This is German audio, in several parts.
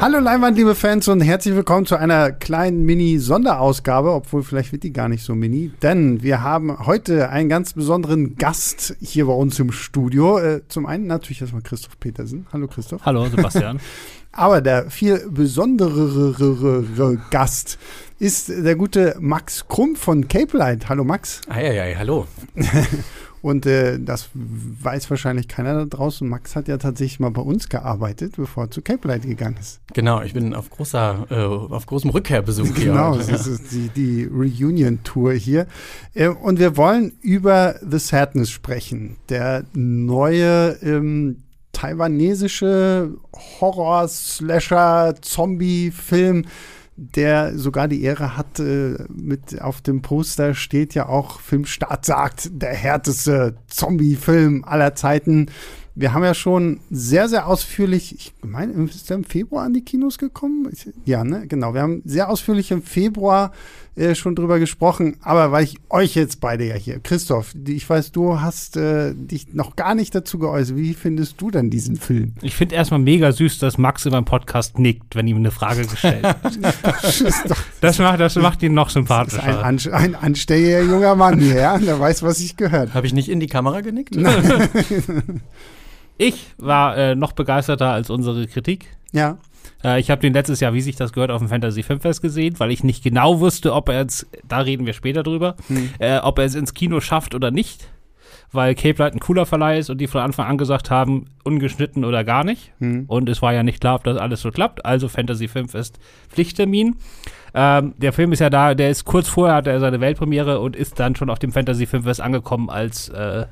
Hallo Leinwand, liebe Fans und herzlich willkommen zu einer kleinen Mini-Sonderausgabe, obwohl vielleicht wird die gar nicht so mini, denn wir haben heute einen ganz besonderen Gast hier bei uns im Studio. Äh, zum einen natürlich erstmal Christoph Petersen. Hallo Christoph. Hallo Sebastian. Aber der viel besonderere Gast ist der gute Max Krumm von Cape Light. Hallo Max. Eieiei, hallo. Und äh, das weiß wahrscheinlich keiner da draußen. Max hat ja tatsächlich mal bei uns gearbeitet, bevor er zu Cape Light gegangen ist. Genau, ich bin auf großer, äh, auf großem Rückkehrbesuch hier. Genau, das ist die, die Reunion-Tour hier. Äh, und wir wollen über The Sadness sprechen. Der neue ähm, taiwanesische Horror-Slasher-Zombie-Film der sogar die Ehre hat, äh, mit auf dem Poster steht ja auch Filmstart sagt, der härteste Zombie-Film aller Zeiten. Wir haben ja schon sehr, sehr ausführlich, ich meine, ist der im Februar an die Kinos gekommen? Ja, ne, genau. Wir haben sehr ausführlich im Februar äh, schon drüber gesprochen, aber weil ich euch jetzt beide ja hier, Christoph, ich weiß, du hast äh, dich noch gar nicht dazu geäußert. Wie findest du denn diesen Film? Ich finde erstmal mega süß, dass Max in meinem Podcast nickt, wenn ihm eine Frage gestellt wird. das, macht, das macht ihn noch sympathischer. ein, an, ein anständiger junger Mann hier, ja? Der weiß, was ich gehört. Habe ich nicht in die Kamera genickt? Nein. ich war äh, noch begeisterter als unsere Kritik. Ja. Äh, ich habe den letztes Jahr, wie sich das gehört, auf dem Fantasy Filmfest gesehen, weil ich nicht genau wusste, ob er jetzt, da reden wir später drüber, hm. äh, ob er es ins Kino schafft oder nicht. Weil Cape Light ein cooler Verleih ist und die von Anfang an gesagt haben, ungeschnitten oder gar nicht. Hm. Und es war ja nicht klar, ob das alles so klappt. Also Fantasy Filmfest Pflichttermin. Ähm, der Film ist ja da, der ist kurz vorher, hat er seine Weltpremiere und ist dann schon auf dem Fantasy Filmfest angekommen als äh,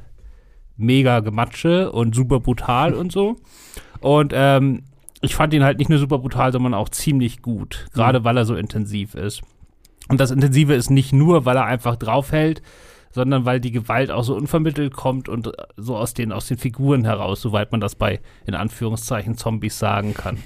mega Gematsche und super brutal und so. Und ähm, ich fand ihn halt nicht nur super brutal, sondern auch ziemlich gut. Gerade mhm. weil er so intensiv ist. Und das Intensive ist nicht nur, weil er einfach draufhält, sondern weil die Gewalt auch so unvermittelt kommt und so aus den, aus den Figuren heraus, soweit man das bei, in Anführungszeichen, Zombies sagen kann.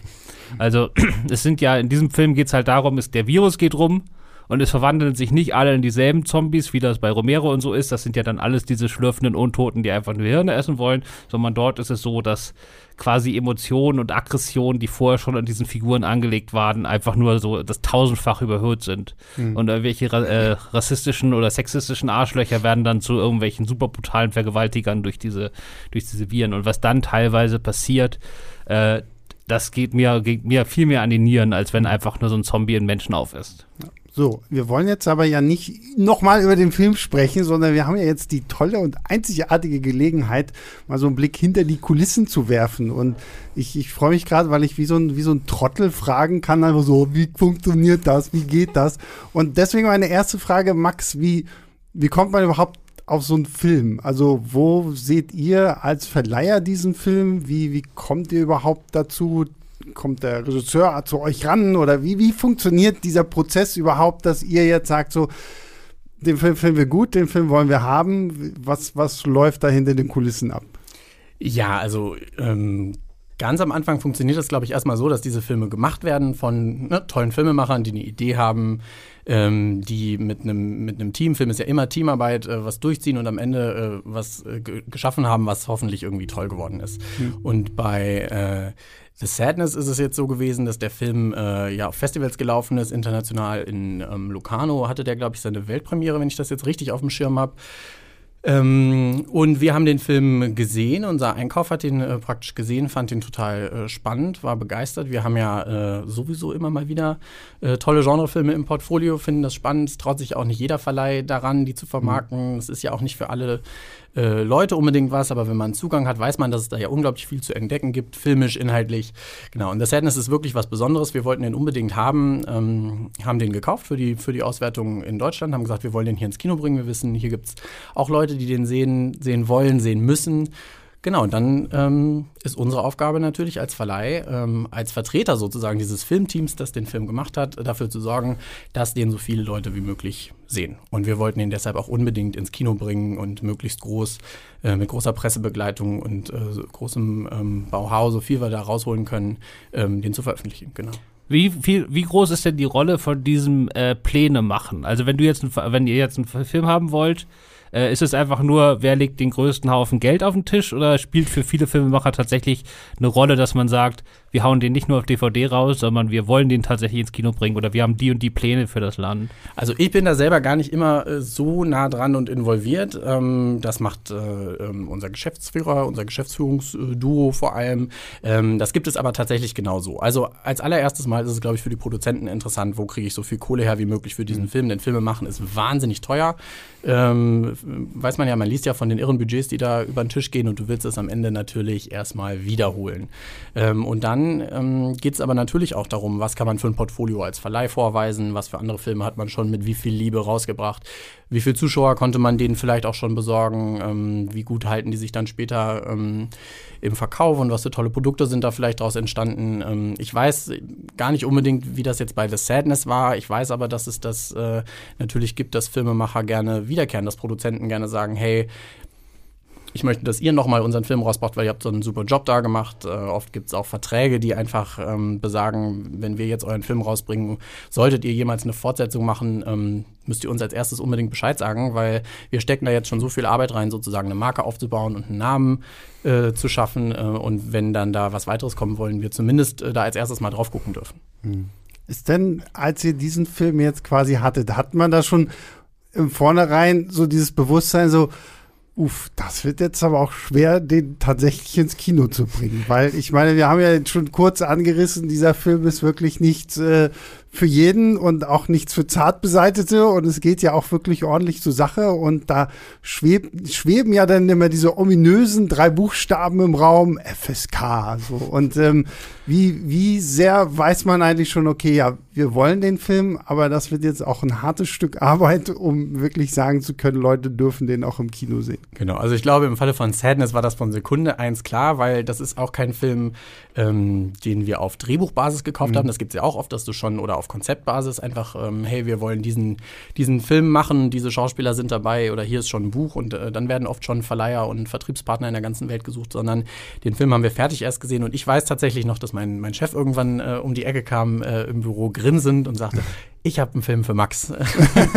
Also, es sind ja, in diesem Film geht es halt darum, ist, der Virus geht rum und es verwandeln sich nicht alle in dieselben Zombies, wie das bei Romero und so ist. Das sind ja dann alles diese schlürfenden Untoten, die einfach nur Hirne essen wollen, sondern dort ist es so, dass quasi Emotionen und Aggressionen, die vorher schon an diesen Figuren angelegt waren, einfach nur so das tausendfach überhöht sind. Mhm. Und irgendwelche äh, rassistischen oder sexistischen Arschlöcher werden dann zu irgendwelchen super brutalen Vergewaltigern durch diese, durch diese Viren. Und was dann teilweise passiert, äh, das geht mir, geht mir viel mehr an die Nieren, als wenn einfach nur so ein Zombie in Menschen aufisst. Ja. So, wir wollen jetzt aber ja nicht nochmal über den Film sprechen, sondern wir haben ja jetzt die tolle und einzigartige Gelegenheit, mal so einen Blick hinter die Kulissen zu werfen. Und ich, ich freue mich gerade, weil ich wie so, ein, wie so ein Trottel fragen kann, einfach so, wie funktioniert das, wie geht das? Und deswegen meine erste Frage, Max, wie, wie kommt man überhaupt auf so einen Film? Also, wo seht ihr als Verleiher diesen Film? Wie, wie kommt ihr überhaupt dazu, kommt der Regisseur zu euch ran oder wie, wie funktioniert dieser Prozess überhaupt, dass ihr jetzt sagt, so, den Film finden wir gut, den Film wollen wir haben. Was, was läuft da hinter den Kulissen ab? Ja, also ähm, ganz am Anfang funktioniert das, glaube ich, erstmal so, dass diese Filme gemacht werden von ne, tollen Filmemachern, die eine Idee haben, ähm, die mit einem mit einem Team, Film ist ja immer Teamarbeit, äh, was durchziehen und am Ende äh, was äh, geschaffen haben, was hoffentlich irgendwie toll geworden ist. Mhm. Und bei äh, The Sadness ist es jetzt so gewesen, dass der Film äh, ja auf Festivals gelaufen ist, international in ähm, Locarno hatte der, glaube ich, seine Weltpremiere, wenn ich das jetzt richtig auf dem Schirm habe. Ähm, und wir haben den Film gesehen. Unser Einkauf hat den äh, praktisch gesehen, fand den total äh, spannend, war begeistert. Wir haben ja äh, sowieso immer mal wieder äh, tolle Genrefilme im Portfolio, finden das spannend. Es traut sich auch nicht jeder Verleih daran, die zu vermarkten. Es ist ja auch nicht für alle äh, Leute unbedingt was, aber wenn man Zugang hat, weiß man, dass es da ja unglaublich viel zu entdecken gibt, filmisch, inhaltlich. Genau, und das Sadness ist wirklich was Besonderes. Wir wollten den unbedingt haben, ähm, haben den gekauft für die, für die Auswertung in Deutschland, haben gesagt, wir wollen den hier ins Kino bringen. Wir wissen, hier gibt es auch Leute, die den sehen, sehen wollen, sehen müssen. Genau, und dann ähm, ist unsere Aufgabe natürlich als Verleih, ähm, als Vertreter sozusagen dieses Filmteams, das den Film gemacht hat, dafür zu sorgen, dass den so viele Leute wie möglich sehen. Und wir wollten ihn deshalb auch unbedingt ins Kino bringen und möglichst groß, äh, mit großer Pressebegleitung und äh, großem ähm, Bauhaus, so viel wir da rausholen können, ähm, den zu veröffentlichen. Genau. Wie viel, wie groß ist denn die Rolle von diesem äh, Pläne machen? Also wenn du jetzt, wenn ihr jetzt einen Film haben wollt, äh, ist es einfach nur, wer legt den größten Haufen Geld auf den Tisch oder spielt für viele Filmemacher tatsächlich eine Rolle, dass man sagt, wir hauen den nicht nur auf DVD raus, sondern wir wollen den tatsächlich ins Kino bringen oder wir haben die und die Pläne für das Land? Also ich bin da selber gar nicht immer äh, so nah dran und involviert. Ähm, das macht äh, ähm, unser Geschäftsführer, unser Geschäftsführungsduo vor allem. Ähm, das gibt es aber tatsächlich genauso. Also als allererstes Mal ist es, glaube ich, für die Produzenten interessant, wo kriege ich so viel Kohle her wie möglich für diesen mhm. Film. Denn Filme machen ist wahnsinnig teuer. Ähm, weiß man ja, man liest ja von den irren Budgets, die da über den Tisch gehen und du willst es am Ende natürlich erstmal wiederholen. Ähm, und dann ähm, geht es aber natürlich auch darum, was kann man für ein Portfolio als Verleih vorweisen, was für andere Filme hat man schon mit wie viel Liebe rausgebracht, wie viele Zuschauer konnte man denen vielleicht auch schon besorgen, ähm, wie gut halten die sich dann später ähm, im Verkauf und was für tolle Produkte sind da vielleicht daraus entstanden. Ähm, ich weiß gar nicht unbedingt, wie das jetzt bei The Sadness war. Ich weiß aber, dass es das äh, natürlich gibt, dass Filmemacher gerne wiederkehren, dass Produzenten gerne sagen, hey, ich möchte, dass ihr nochmal unseren Film rausbracht, weil ihr habt so einen super Job da gemacht. Äh, oft gibt es auch Verträge, die einfach ähm, besagen, wenn wir jetzt euren Film rausbringen, solltet ihr jemals eine Fortsetzung machen, ähm, müsst ihr uns als erstes unbedingt Bescheid sagen, weil wir stecken da jetzt schon so viel Arbeit rein, sozusagen eine Marke aufzubauen und einen Namen äh, zu schaffen. Äh, und wenn dann da was weiteres kommen wollen, wir zumindest äh, da als erstes mal drauf gucken dürfen. Hm. Ist denn, als ihr diesen Film jetzt quasi hattet, hat man da schon im Vornherein so dieses Bewusstsein so, Uff, das wird jetzt aber auch schwer, den tatsächlich ins Kino zu bringen, weil ich meine, wir haben ja schon kurz angerissen, dieser Film ist wirklich nichts äh, für jeden und auch nichts für Zartbeseitete und es geht ja auch wirklich ordentlich zur Sache und da schweb, schweben ja dann immer diese ominösen drei Buchstaben im Raum FSK so und ähm, wie, wie sehr weiß man eigentlich schon, okay, ja, wir wollen den Film, aber das wird jetzt auch ein hartes Stück Arbeit, um wirklich sagen zu können, Leute dürfen den auch im Kino sehen. Genau, also ich glaube, im Falle von Sadness war das von Sekunde eins klar, weil das ist auch kein Film, ähm, den wir auf Drehbuchbasis gekauft mhm. haben. Das gibt es ja auch oft, dass du schon oder auf Konzeptbasis einfach, ähm, hey, wir wollen diesen, diesen Film machen, diese Schauspieler sind dabei oder hier ist schon ein Buch und äh, dann werden oft schon Verleiher und Vertriebspartner in der ganzen Welt gesucht, sondern den Film haben wir fertig erst gesehen und ich weiß tatsächlich noch, dass mein, mein Chef irgendwann äh, um die Ecke kam äh, im Büro grinsend und sagte, ich habe einen Film für Max.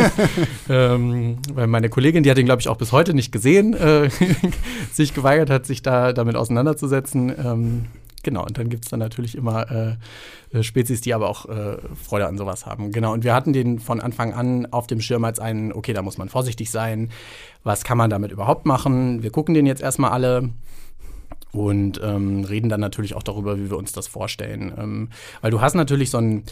ähm, weil meine Kollegin, die hat ihn, glaube ich, auch bis heute nicht gesehen, äh, sich geweigert hat, sich da damit auseinanderzusetzen. Ähm, Genau, und dann gibt es dann natürlich immer äh, äh, Spezies, die aber auch äh, Freude an sowas haben. Genau, und wir hatten den von Anfang an auf dem Schirm als einen, okay, da muss man vorsichtig sein. Was kann man damit überhaupt machen? Wir gucken den jetzt erstmal alle und ähm, reden dann natürlich auch darüber, wie wir uns das vorstellen. Ähm, weil du hast natürlich so einen,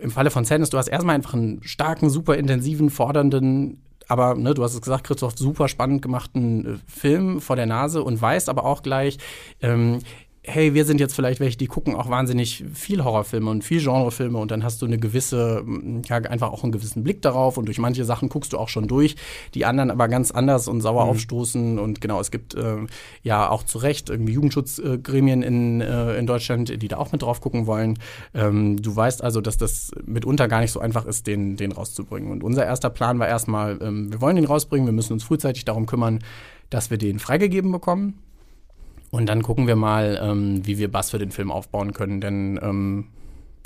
im Falle von Sadness, du hast erstmal einfach einen starken, super intensiven, fordernden aber ne, du hast es gesagt, Christoph, super spannend gemachten äh, Film vor der Nase und weißt aber auch gleich, ähm, hey, wir sind jetzt vielleicht welche, die gucken auch wahnsinnig viel Horrorfilme und viel Genrefilme und dann hast du eine gewisse, ja, einfach auch einen gewissen Blick darauf und durch manche Sachen guckst du auch schon durch, die anderen aber ganz anders und sauer mhm. aufstoßen und genau, es gibt äh, ja auch zu Recht irgendwie Jugendschutzgremien in, äh, in Deutschland, die da auch mit drauf gucken wollen. Ähm, du weißt also, dass das mitunter gar nicht so einfach ist, den, den rauszubringen. Und unser erster Plan war erstmal, ähm, wir wollen den rausbringen, wir müssen uns frühzeitig darum kümmern, dass wir den freigegeben bekommen. Und dann gucken wir mal, ähm, wie wir Bass für den Film aufbauen können. Denn ähm,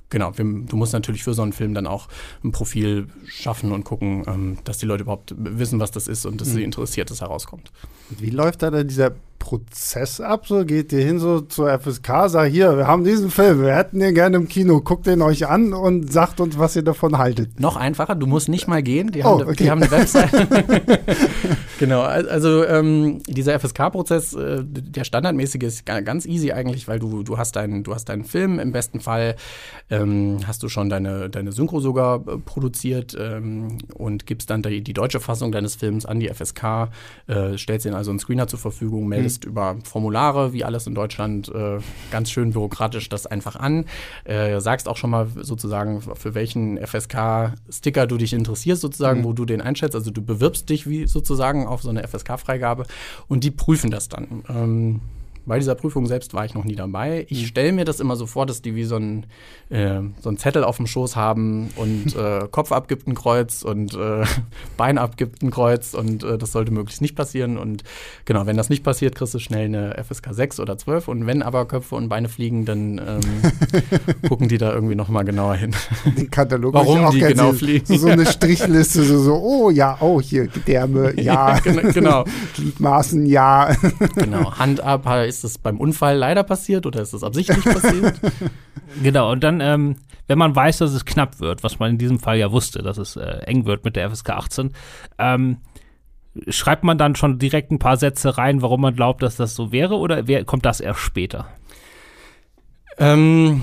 genau, wir, du musst natürlich für so einen Film dann auch ein Profil schaffen und gucken, ähm, dass die Leute überhaupt wissen, was das ist und dass mhm. sie interessiert, dass herauskommt. Wie läuft da denn dieser Prozess ab? So geht ihr hin so zur FSK, sagt hier, wir haben diesen Film, wir hätten den gerne im Kino, guckt den euch an und sagt uns, was ihr davon haltet. Noch einfacher, du musst nicht mal gehen, die, oh, haben, okay. die haben eine Website. genau, also ähm, dieser FSK-Prozess, äh, der standardmäßige ist ganz easy eigentlich, weil du, du hast deinen, du hast deinen Film, im besten Fall ähm, hast du schon deine, deine Synchro sogar äh, produziert ähm, und gibst dann die, die, deutsche Fassung deines Films an die FSK, äh, stellst ihnen also einen Screener zur Verfügung, meldest meldest mhm. über Formulare, wie alles in Deutschland, äh, ganz schön bürokratisch das einfach an. Äh, sagst auch schon mal sozusagen, für welchen FSK-Sticker du dich interessierst, sozusagen, mhm. wo du den einschätzt. Also du bewirbst dich wie sozusagen auf so eine FSK-Freigabe und die prüfen das dann. Ähm, bei dieser Prüfung selbst war ich noch nie dabei. Ich mhm. stelle mir das immer so vor, dass die wie so ein, äh, so Zettel auf dem Schoß haben und äh, Kopf abgibt ein Kreuz und äh, Bein abgibt ein Kreuz und äh, das sollte möglichst nicht passieren. Und genau, wenn das nicht passiert, kriegst du schnell eine FSK 6 oder 12 und wenn aber Köpfe und Beine fliegen, dann ähm, gucken die da irgendwie nochmal genauer hin. Den Katalog Warum die genau fliegen. So, so eine Strichliste, so, so, oh ja, oh hier, Gedärme, ja. genau. Gliedmaßen, ja. genau, Hand ab heißt ist das beim Unfall leider passiert oder ist das absichtlich passiert? Genau, und dann, ähm, wenn man weiß, dass es knapp wird, was man in diesem Fall ja wusste, dass es äh, eng wird mit der FSK 18, ähm, schreibt man dann schon direkt ein paar Sätze rein, warum man glaubt, dass das so wäre, oder wer, kommt das erst später? ähm,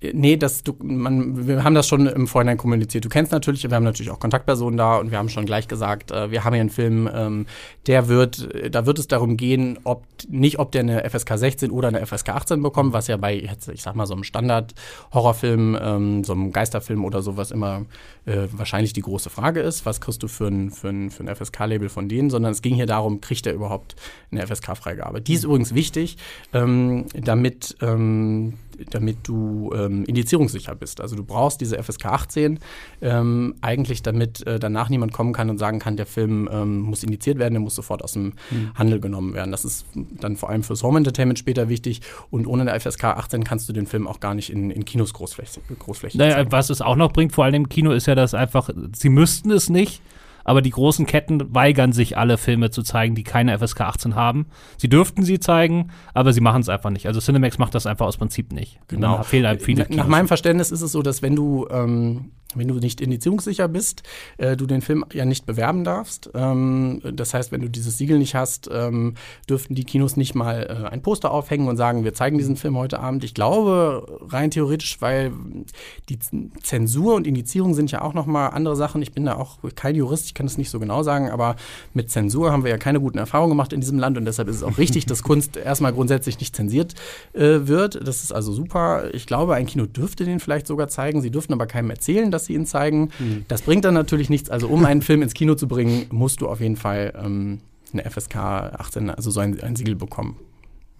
Nee, das, du, man, wir haben das schon im Vorhinein kommuniziert. Du kennst natürlich, wir haben natürlich auch Kontaktpersonen da und wir haben schon gleich gesagt, äh, wir haben hier einen Film, ähm, der wird, da wird es darum gehen, ob nicht, ob der eine FSK 16 oder eine FSK 18 bekommt, was ja bei, jetzt, ich sag mal, so einem Standard-Horrorfilm, ähm, so einem Geisterfilm oder sowas immer äh, wahrscheinlich die große Frage ist. Was kriegst du für ein, für ein, für ein FSK-Label von denen? Sondern es ging hier darum, kriegt er überhaupt eine FSK-Freigabe? Die ist übrigens wichtig, ähm, damit ähm, damit du ähm, indizierungssicher bist. Also du brauchst diese FSK 18 ähm, eigentlich, damit äh, danach niemand kommen kann und sagen kann, der Film ähm, muss indiziert werden, der muss sofort aus dem mhm. Handel genommen werden. Das ist dann vor allem fürs Home Entertainment später wichtig und ohne eine FSK 18 kannst du den Film auch gar nicht in, in Kinos großflächig, großflächig naja, zeigen. Was es auch noch bringt, vor allem im Kino, ist ja, dass einfach, sie müssten es nicht, aber die großen Ketten weigern sich, alle Filme zu zeigen, die keine FSK 18 haben. Sie dürften sie zeigen, aber sie machen es einfach nicht. Also Cinemax macht das einfach aus Prinzip nicht. Genau. Fehlen halt viele Nach meinem Verständnis ist es so, dass wenn du ähm, wenn du nicht indizierungssicher bist, äh, du den Film ja nicht bewerben darfst. Ähm, das heißt, wenn du dieses Siegel nicht hast, ähm, dürften die Kinos nicht mal äh, ein Poster aufhängen und sagen, wir zeigen diesen Film heute Abend. Ich glaube, rein theoretisch, weil die Zensur und Indizierung sind ja auch nochmal andere Sachen. Ich bin da auch kein Jurist, kann das nicht so genau sagen, aber mit Zensur haben wir ja keine guten Erfahrungen gemacht in diesem Land und deshalb ist es auch richtig, dass Kunst erstmal grundsätzlich nicht zensiert äh, wird. Das ist also super. Ich glaube, ein Kino dürfte den vielleicht sogar zeigen. Sie dürften aber keinem erzählen, dass sie ihn zeigen. Mhm. Das bringt dann natürlich nichts. Also um einen Film ins Kino zu bringen, musst du auf jeden Fall ähm, eine FSK 18, also so ein, ein Siegel bekommen.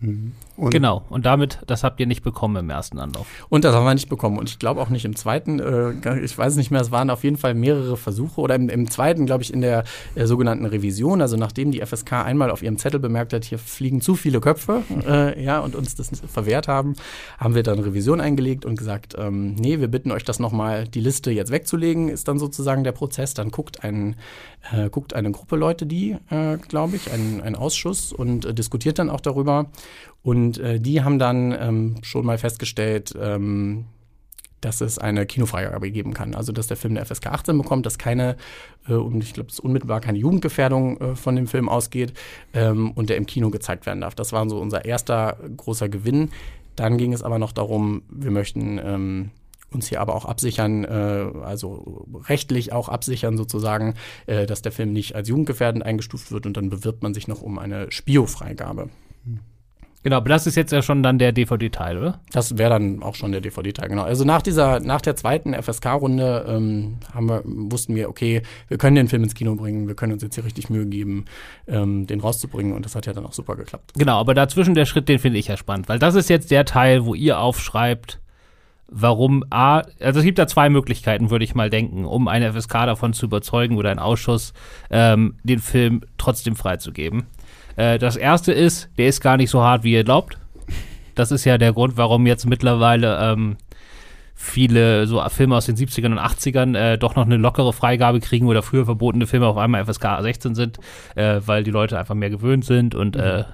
Mhm. Und genau, und damit, das habt ihr nicht bekommen im ersten Anlauf. Und das haben wir nicht bekommen. Und ich glaube auch nicht im zweiten, äh, ich weiß nicht mehr, es waren auf jeden Fall mehrere Versuche. Oder im, im zweiten, glaube ich, in der äh, sogenannten Revision, also nachdem die FSK einmal auf ihrem Zettel bemerkt hat, hier fliegen zu viele Köpfe, äh, ja, und uns das verwehrt haben, haben wir dann Revision eingelegt und gesagt, ähm, nee, wir bitten euch das nochmal, die Liste jetzt wegzulegen, ist dann sozusagen der Prozess. Dann guckt, ein, äh, guckt eine Gruppe Leute die, äh, glaube ich, ein, ein Ausschuss und äh, diskutiert dann auch darüber. Und äh, die haben dann ähm, schon mal festgestellt, ähm, dass es eine Kinofreigabe geben kann. Also dass der Film eine FSK 18 bekommt, dass keine, äh, und ich glaube, dass unmittelbar keine Jugendgefährdung äh, von dem Film ausgeht ähm, und der im Kino gezeigt werden darf. Das war so unser erster großer Gewinn. Dann ging es aber noch darum, wir möchten ähm, uns hier aber auch absichern, äh, also rechtlich auch absichern sozusagen, äh, dass der Film nicht als jugendgefährdend eingestuft wird und dann bewirbt man sich noch um eine Spio-Freigabe. Genau, aber das ist jetzt ja schon dann der DVD-Teil, oder? Das wäre dann auch schon der DVD-Teil, genau. Also nach dieser, nach der zweiten FSK-Runde ähm, haben wir, wussten wir, okay, wir können den Film ins Kino bringen, wir können uns jetzt hier richtig Mühe geben, ähm, den rauszubringen und das hat ja dann auch super geklappt. Genau, aber dazwischen der Schritt, den finde ich ja spannend, weil das ist jetzt der Teil, wo ihr aufschreibt, warum A, also es gibt da zwei Möglichkeiten, würde ich mal denken, um eine FSK davon zu überzeugen oder einen Ausschuss, ähm, den Film trotzdem freizugeben. Äh, das erste ist, der ist gar nicht so hart, wie ihr glaubt. Das ist ja der Grund, warum jetzt mittlerweile ähm, viele so Filme aus den 70ern und 80ern äh, doch noch eine lockere Freigabe kriegen oder früher verbotene Filme auf einmal FSK 16 sind, äh, weil die Leute einfach mehr gewöhnt sind und äh,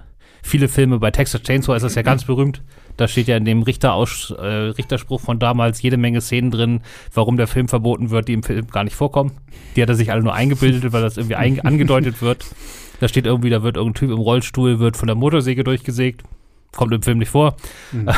viele Filme bei Texas Chainsaw ist das ja ganz berühmt. Da steht ja in dem Richteraus äh, Richterspruch von damals jede Menge Szenen drin, warum der Film verboten wird, die im Film gar nicht vorkommen. Die hat er sich alle nur eingebildet, weil das irgendwie angedeutet wird. Da steht irgendwie, da wird irgendein Typ im Rollstuhl, wird von der Motorsäge durchgesägt kommt im Film nicht vor. Mhm.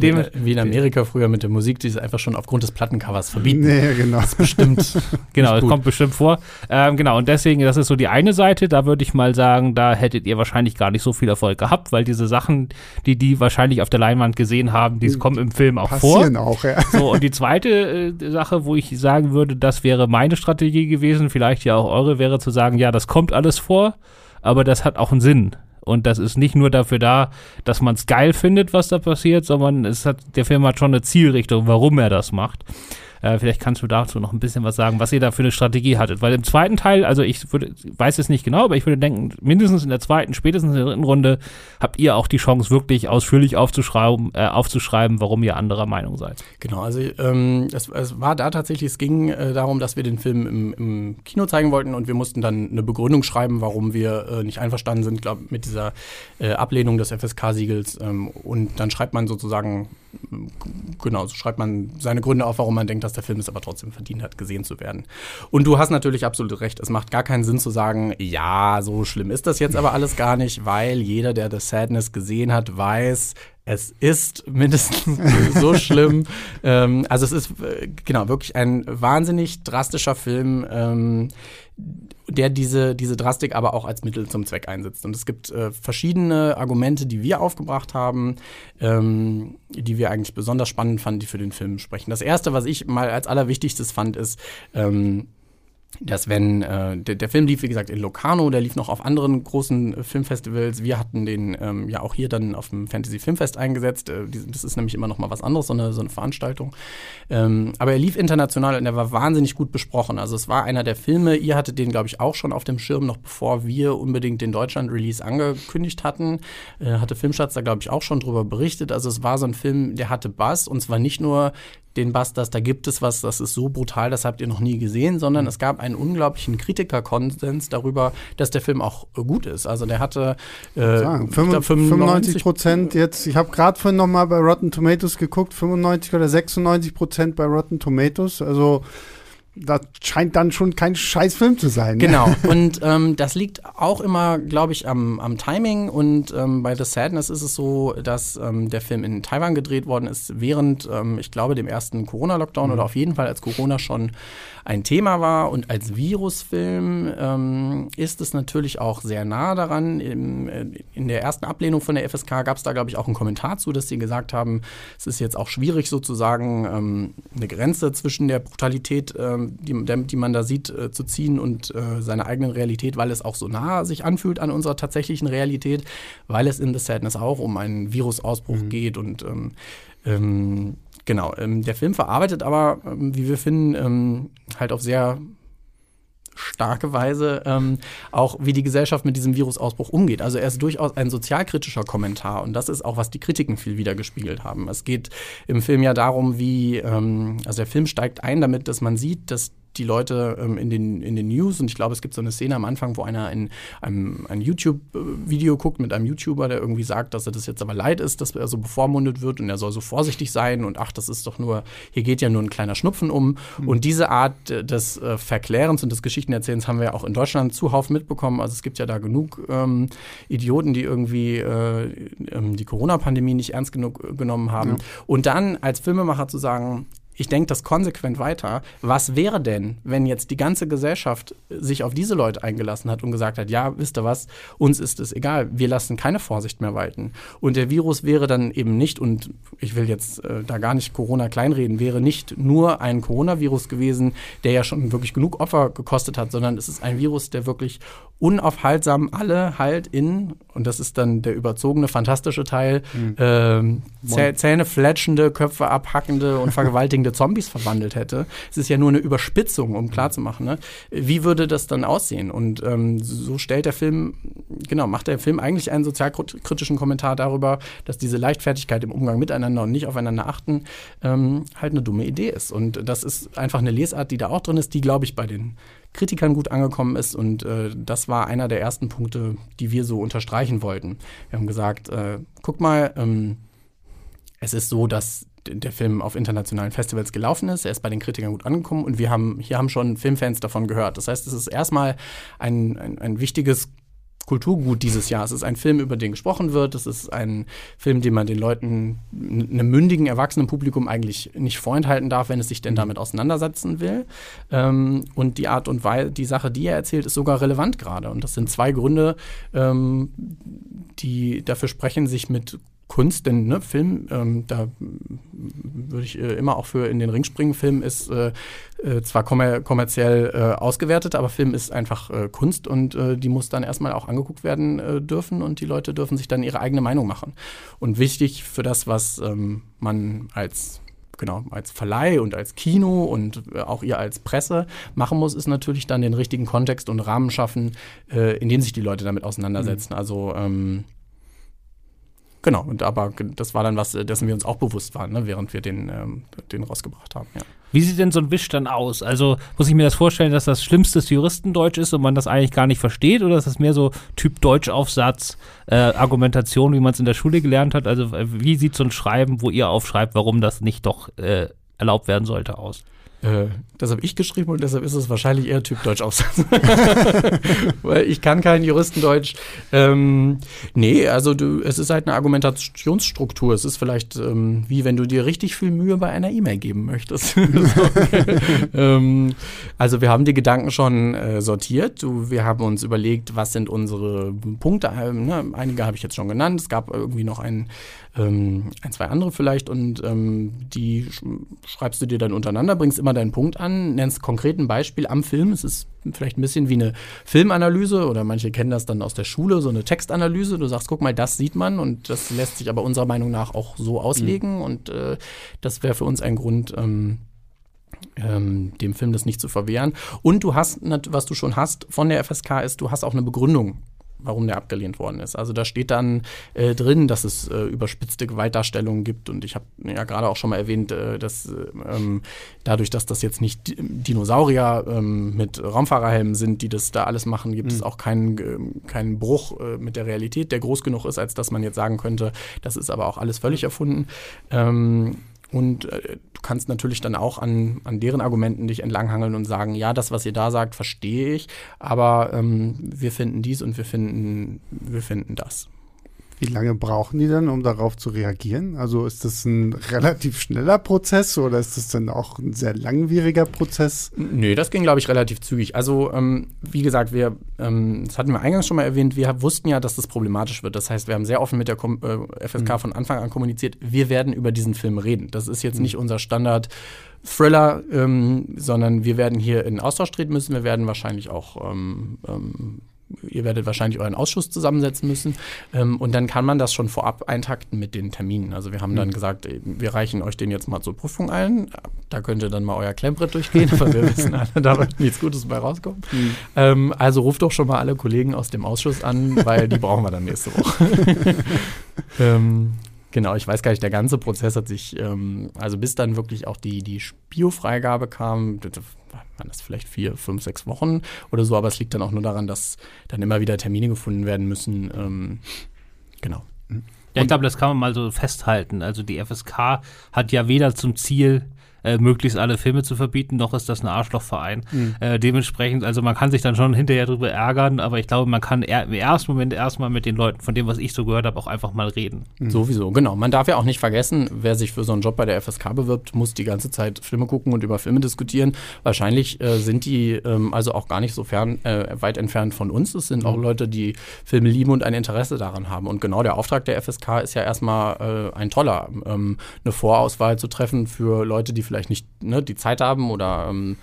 Dem, wie in Amerika früher mit der Musik, die ist einfach schon aufgrund des Plattencovers verbieten. Nee, genau. Das ist bestimmt. genau, das kommt bestimmt vor. Ähm, genau, und deswegen, das ist so die eine Seite. Da würde ich mal sagen, da hättet ihr wahrscheinlich gar nicht so viel Erfolg gehabt, weil diese Sachen, die die wahrscheinlich auf der Leinwand gesehen haben, die kommen im Film auch Passieren vor. auch, ja. So, und die zweite äh, Sache, wo ich sagen würde, das wäre meine Strategie gewesen, vielleicht ja auch eure, wäre zu sagen, ja, das kommt alles vor, aber das hat auch einen Sinn. Und das ist nicht nur dafür da, dass man es geil findet, was da passiert, sondern es hat, der Film hat schon eine Zielrichtung, warum er das macht. Äh, vielleicht kannst du dazu noch ein bisschen was sagen, was ihr da für eine Strategie hattet. Weil im zweiten Teil, also ich würde, weiß es nicht genau, aber ich würde denken, mindestens in der zweiten, spätestens in der dritten Runde habt ihr auch die Chance, wirklich ausführlich aufzuschreiben, äh, aufzuschreiben, warum ihr anderer Meinung seid. Genau, also ähm, es, es, war da tatsächlich, es ging äh, darum, dass wir den Film im, im, Kino zeigen wollten und wir mussten dann eine Begründung schreiben, warum wir äh, nicht einverstanden sind, glaube mit dieser äh, Ablehnung des FSK-Siegels. Ähm, und dann schreibt man sozusagen genau, so schreibt man seine Gründe auf, warum man denkt, dass der Film es aber trotzdem verdient hat, gesehen zu werden. Und du hast natürlich absolut recht. Es macht gar keinen Sinn zu sagen, ja, so schlimm ist das jetzt aber alles gar nicht, weil jeder, der The Sadness gesehen hat, weiß, es ist mindestens so schlimm. ähm, also es ist äh, genau wirklich ein wahnsinnig drastischer Film, ähm, der diese, diese Drastik aber auch als Mittel zum Zweck einsetzt. Und es gibt äh, verschiedene Argumente, die wir aufgebracht haben, ähm, die wir eigentlich besonders spannend fanden, die für den Film sprechen. Das erste, was ich mal als allerwichtigstes fand, ist, ähm, dass wenn äh, der, der, Film lief, wie gesagt, in Locarno, der lief noch auf anderen großen äh, Filmfestivals. Wir hatten den ähm, ja auch hier dann auf dem Fantasy Filmfest eingesetzt. Äh, das ist nämlich immer noch mal was anderes, so eine, so eine Veranstaltung. Ähm, aber er lief international und er war wahnsinnig gut besprochen. Also es war einer der Filme, ihr hattet den, glaube ich, auch schon auf dem Schirm, noch bevor wir unbedingt den Deutschland-Release angekündigt hatten. Äh, hatte Filmschatz da, glaube ich, auch schon drüber berichtet. Also es war so ein Film, der hatte Bass und zwar nicht nur den Busters, da gibt es was, das ist so brutal, das habt ihr noch nie gesehen, sondern mhm. es gab einen unglaublichen Kritikerkonsens darüber, dass der Film auch gut ist. Also der hatte äh, sagen, 95 Prozent jetzt, ich habe gerade vorhin noch mal bei Rotten Tomatoes geguckt, 95 oder 96 Prozent bei Rotten Tomatoes, also das scheint dann schon kein scheiß Film zu sein. Ne? Genau. Und ähm, das liegt auch immer, glaube ich, am, am Timing. Und ähm, bei The Sadness ist es so, dass ähm, der Film in Taiwan gedreht worden ist, während, ähm, ich glaube, dem ersten Corona-Lockdown mhm. oder auf jeden Fall als Corona schon ein Thema war. Und als Virusfilm ähm, ist es natürlich auch sehr nah daran. Im, äh, in der ersten Ablehnung von der FSK gab es da, glaube ich, auch einen Kommentar zu, dass sie gesagt haben, es ist jetzt auch schwierig, sozusagen ähm, eine Grenze zwischen der Brutalität, ähm, die, die, man da sieht, äh, zu ziehen und äh, seiner eigenen Realität, weil es auch so nah sich anfühlt an unserer tatsächlichen Realität, weil es in The Sadness auch um einen Virusausbruch mhm. geht und ähm, ähm, Genau, ähm, der Film verarbeitet aber, ähm, wie wir finden, ähm, halt auf sehr starke Weise ähm, auch, wie die Gesellschaft mit diesem Virusausbruch umgeht. Also er ist durchaus ein sozialkritischer Kommentar und das ist auch, was die Kritiken viel wiedergespiegelt haben. Es geht im Film ja darum, wie, ähm, also der Film steigt ein damit, dass man sieht, dass die Leute ähm, in, den, in den News und ich glaube, es gibt so eine Szene am Anfang, wo einer in einem ein YouTube-Video guckt mit einem YouTuber, der irgendwie sagt, dass er das jetzt aber leid ist, dass er so bevormundet wird und er soll so vorsichtig sein und ach, das ist doch nur, hier geht ja nur ein kleiner Schnupfen um. Mhm. Und diese Art des äh, Verklärens und des Geschichtenerzählens haben wir ja auch in Deutschland zuhauf mitbekommen. Also es gibt ja da genug ähm, Idioten, die irgendwie äh, ähm, die Corona-Pandemie nicht ernst genug äh, genommen haben. Ja. Und dann als Filmemacher zu sagen, ich denke das konsequent weiter. Was wäre denn, wenn jetzt die ganze Gesellschaft sich auf diese Leute eingelassen hat und gesagt hat, ja, wisst ihr was, uns ist es egal, wir lassen keine Vorsicht mehr walten. Und der Virus wäre dann eben nicht, und ich will jetzt äh, da gar nicht Corona kleinreden, wäre nicht nur ein Coronavirus gewesen, der ja schon wirklich genug Opfer gekostet hat, sondern es ist ein Virus, der wirklich unaufhaltsam alle halt in, und das ist dann der überzogene, fantastische Teil, mhm. ähm, Zähne fletschende, Köpfe abhackende und vergewaltigende Zombies verwandelt hätte. Es ist ja nur eine Überspitzung, um klarzumachen, ne? wie würde das dann aussehen? Und ähm, so stellt der Film, genau, macht der Film eigentlich einen sozialkritischen Kommentar darüber, dass diese Leichtfertigkeit im Umgang miteinander und nicht aufeinander achten ähm, halt eine dumme Idee ist. Und das ist einfach eine Lesart, die da auch drin ist, die, glaube ich, bei den Kritikern gut angekommen ist. Und äh, das war einer der ersten Punkte, die wir so unterstreichen wollten. Wir haben gesagt, äh, guck mal, ähm, es ist so, dass der Film auf internationalen Festivals gelaufen ist. Er ist bei den Kritikern gut angekommen und wir haben hier haben schon Filmfans davon gehört. Das heißt, es ist erstmal ein, ein, ein wichtiges Kulturgut dieses Jahr. Es ist ein Film, über den gesprochen wird. Es ist ein Film, den man den Leuten, einem mündigen, erwachsenen Publikum eigentlich nicht vorenthalten darf, wenn es sich denn damit auseinandersetzen will. Ähm, und die Art und Weise, die Sache, die er erzählt, ist sogar relevant gerade. Und das sind zwei Gründe, ähm, die dafür sprechen, sich mit Kunst, denn ne, Film, ähm, da würde ich äh, immer auch für in den Ring springen. Film ist äh, äh, zwar kommer kommerziell äh, ausgewertet, aber Film ist einfach äh, Kunst und äh, die muss dann erstmal auch angeguckt werden dürfen und die Leute dürfen sich dann ihre eigene Meinung machen. Und wichtig für das, was ähm, man als genau, als Verleih und als Kino und auch ihr als Presse machen muss, ist natürlich dann den richtigen Kontext und Rahmen schaffen, in dem sich die Leute damit auseinandersetzen. Mhm. Also ähm, Genau, und aber das war dann was, dessen wir uns auch bewusst waren, ne, während wir den, ähm, den rausgebracht haben. Ja. Wie sieht denn so ein Wisch dann aus? Also muss ich mir das vorstellen, dass das schlimmste Juristendeutsch ist und man das eigentlich gar nicht versteht oder ist das mehr so Typ Deutschaufsatz, äh, Argumentation, wie man es in der Schule gelernt hat? Also äh, wie sieht so ein Schreiben, wo ihr aufschreibt, warum das nicht doch äh, erlaubt werden sollte, aus? Äh, das habe ich geschrieben und deshalb ist es wahrscheinlich eher Typ Deutschaufsatz. Weil ich kann kein Juristendeutsch. Ähm, nee, also du, es ist halt eine Argumentationsstruktur. Es ist vielleicht ähm, wie wenn du dir richtig viel Mühe bei einer E-Mail geben möchtest. ähm, also wir haben die Gedanken schon äh, sortiert. Du, wir haben uns überlegt, was sind unsere Punkte. Ähm, ne? Einige habe ich jetzt schon genannt. Es gab irgendwie noch einen ähm, ein, zwei andere vielleicht und ähm, die schreibst du dir dann untereinander, bringst immer deinen Punkt an, nennst konkret ein Beispiel am Film. Es ist vielleicht ein bisschen wie eine Filmanalyse oder manche kennen das dann aus der Schule, so eine Textanalyse. Du sagst, guck mal, das sieht man und das lässt sich aber unserer Meinung nach auch so auslegen mhm. und äh, das wäre für uns ein Grund, ähm, ähm, dem Film das nicht zu verwehren. Und du hast, was du schon hast von der FSK ist, du hast auch eine Begründung warum der abgelehnt worden ist. Also da steht dann äh, drin, dass es äh, überspitzte Gewaltdarstellungen gibt und ich habe ja gerade auch schon mal erwähnt, äh, dass ähm, dadurch, dass das jetzt nicht Dinosaurier ähm, mit Raumfahrerhelmen sind, die das da alles machen, gibt mhm. es auch keinen, äh, keinen Bruch äh, mit der Realität, der groß genug ist, als dass man jetzt sagen könnte, das ist aber auch alles völlig erfunden. Ähm, und äh, du kannst natürlich dann auch an, an deren Argumenten dich entlanghangeln und sagen, ja, das, was ihr da sagt, verstehe ich, aber ähm, wir finden dies und wir finden, wir finden das. Wie lange brauchen die dann, um darauf zu reagieren? Also ist das ein relativ schneller Prozess oder ist das dann auch ein sehr langwieriger Prozess? Nö, das ging, glaube ich, relativ zügig. Also, ähm, wie gesagt, wir, ähm, das hatten wir eingangs schon mal erwähnt, wir wussten ja, dass das problematisch wird. Das heißt, wir haben sehr offen mit der Kom äh, FSK mhm. von Anfang an kommuniziert, wir werden über diesen Film reden. Das ist jetzt mhm. nicht unser Standard. Thriller, ähm, sondern wir werden hier in Austausch treten müssen. Wir werden wahrscheinlich auch ähm, ähm, ihr werdet wahrscheinlich euren Ausschuss zusammensetzen müssen. Ähm, und dann kann man das schon vorab eintakten mit den Terminen. Also wir haben dann mhm. gesagt, wir reichen euch den jetzt mal zur Prüfung ein. Da könnt ihr dann mal euer Klemmbrett durchgehen, weil wir wissen alle, da wird nichts Gutes bei rauskommen. Mhm. Ähm, also ruft doch schon mal alle Kollegen aus dem Ausschuss an, weil die brauchen wir dann nächste Woche. ähm, Genau, ich weiß gar nicht, der ganze Prozess hat sich, ähm, also bis dann wirklich auch die, die Spio-Freigabe kam, waren das vielleicht vier, fünf, sechs Wochen oder so, aber es liegt dann auch nur daran, dass dann immer wieder Termine gefunden werden müssen. Ähm, genau. Ja, ich glaube, das kann man mal so festhalten. Also die FSK hat ja weder zum Ziel, äh, möglichst alle Filme zu verbieten, noch ist das ein Arschlochverein. Mhm. Äh, dementsprechend, also man kann sich dann schon hinterher drüber ärgern, aber ich glaube, man kann im ersten Moment erstmal mit den Leuten, von dem, was ich so gehört habe, auch einfach mal reden. Mhm. Sowieso, genau. Man darf ja auch nicht vergessen, wer sich für so einen Job bei der FSK bewirbt, muss die ganze Zeit Filme gucken und über Filme diskutieren. Wahrscheinlich äh, sind die ähm, also auch gar nicht so fern, äh, weit entfernt von uns. Es sind mhm. auch Leute, die Filme lieben und ein Interesse daran haben. Und genau der Auftrag der FSK ist ja erstmal äh, ein toller, ähm, eine Vorauswahl zu treffen für Leute, die vielleicht vielleicht nicht ne, die Zeit haben oder ähm,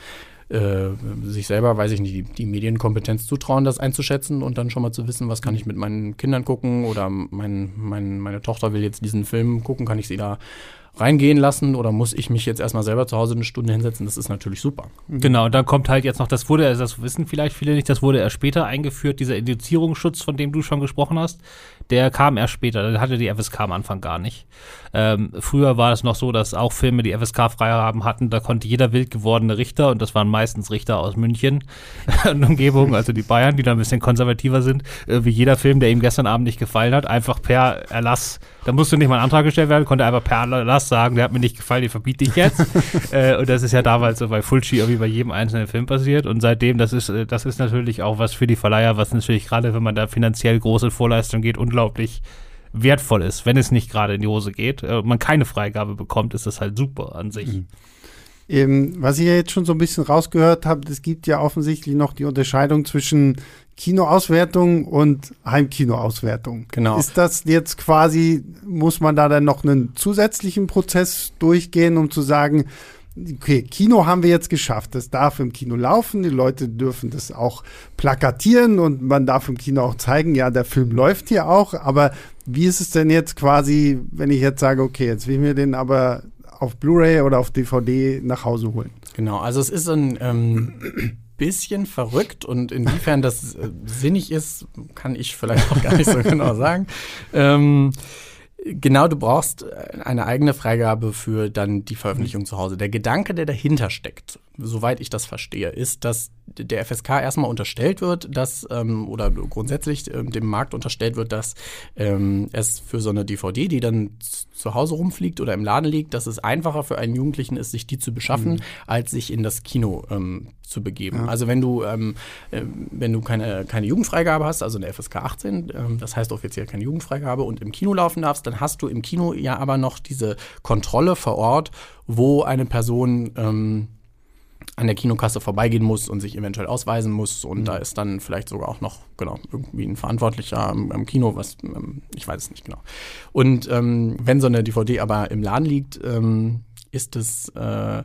äh, sich selber, weiß ich nicht, die, die, Medienkompetenz zutrauen, das einzuschätzen und dann schon mal zu wissen, was kann ich mit meinen Kindern gucken oder mein, mein, meine Tochter will jetzt diesen Film gucken, kann ich sie da reingehen lassen oder muss ich mich jetzt erstmal selber zu Hause eine Stunde hinsetzen? Das ist natürlich super. Genau, und dann kommt halt jetzt noch, das wurde, das wissen vielleicht viele nicht, das wurde erst später eingeführt, dieser Indizierungsschutz, von dem du schon gesprochen hast, der kam erst später, den hatte die FSK am Anfang gar nicht. Ähm, früher war es noch so, dass auch Filme, die FSK Freihaben hatten, da konnte jeder wild gewordene Richter, und das waren meistens Richter aus München und Umgebung, also die Bayern, die da ein bisschen konservativer sind, äh, wie jeder Film, der ihm gestern Abend nicht gefallen hat, einfach per Erlass, da musste nicht mal ein Antrag gestellt werden, konnte einfach per Erlass sagen, der hat mir nicht gefallen, den verbiete ich jetzt. äh, und das ist ja damals so bei Fulci irgendwie bei jedem einzelnen Film passiert. Und seitdem, das ist, äh, das ist natürlich auch was für die Verleiher, was natürlich gerade, wenn man da finanziell große Vorleistungen geht, unglaublich wertvoll ist, wenn es nicht gerade in die Hose geht. Äh, man keine Freigabe bekommt, ist das halt super an sich. Mhm. Ähm, was ich ja jetzt schon so ein bisschen rausgehört habe, es gibt ja offensichtlich noch die Unterscheidung zwischen Kinoauswertung und Heimkinoauswertung. Genau. Ist das jetzt quasi, muss man da dann noch einen zusätzlichen Prozess durchgehen, um zu sagen, okay, Kino haben wir jetzt geschafft. Das darf im Kino laufen. Die Leute dürfen das auch plakatieren und man darf im Kino auch zeigen, ja, der Film läuft hier auch. Aber wie ist es denn jetzt quasi, wenn ich jetzt sage, okay, jetzt will ich mir den aber auf Blu-ray oder auf DVD nach Hause holen. Genau, also es ist ein ähm, bisschen verrückt und inwiefern das äh, sinnig ist, kann ich vielleicht auch gar nicht so genau sagen. Ähm, Genau, du brauchst eine eigene Freigabe für dann die Veröffentlichung zu Hause. Der Gedanke, der dahinter steckt, soweit ich das verstehe, ist, dass der FSK erstmal unterstellt wird, dass ähm, oder grundsätzlich ähm, dem Markt unterstellt wird, dass ähm, es für so eine DVD, die dann zu Hause rumfliegt oder im Laden liegt, dass es einfacher für einen Jugendlichen ist, sich die zu beschaffen, mhm. als sich in das Kino ähm, zu begeben. Ja. Also wenn du ähm, äh, wenn du keine keine Jugendfreigabe hast, also eine FSK 18, ähm, das heißt offiziell keine Jugendfreigabe und im Kino laufen darfst, dann hast du im Kino ja aber noch diese Kontrolle vor Ort, wo eine Person an der Kinokasse vorbeigehen muss und sich eventuell ausweisen muss. Und mhm. da ist dann vielleicht sogar auch noch, genau, irgendwie ein Verantwortlicher am, am Kino, was, ähm, ich weiß es nicht genau. Und ähm, wenn so eine DVD aber im Laden liegt, ähm, ist es äh,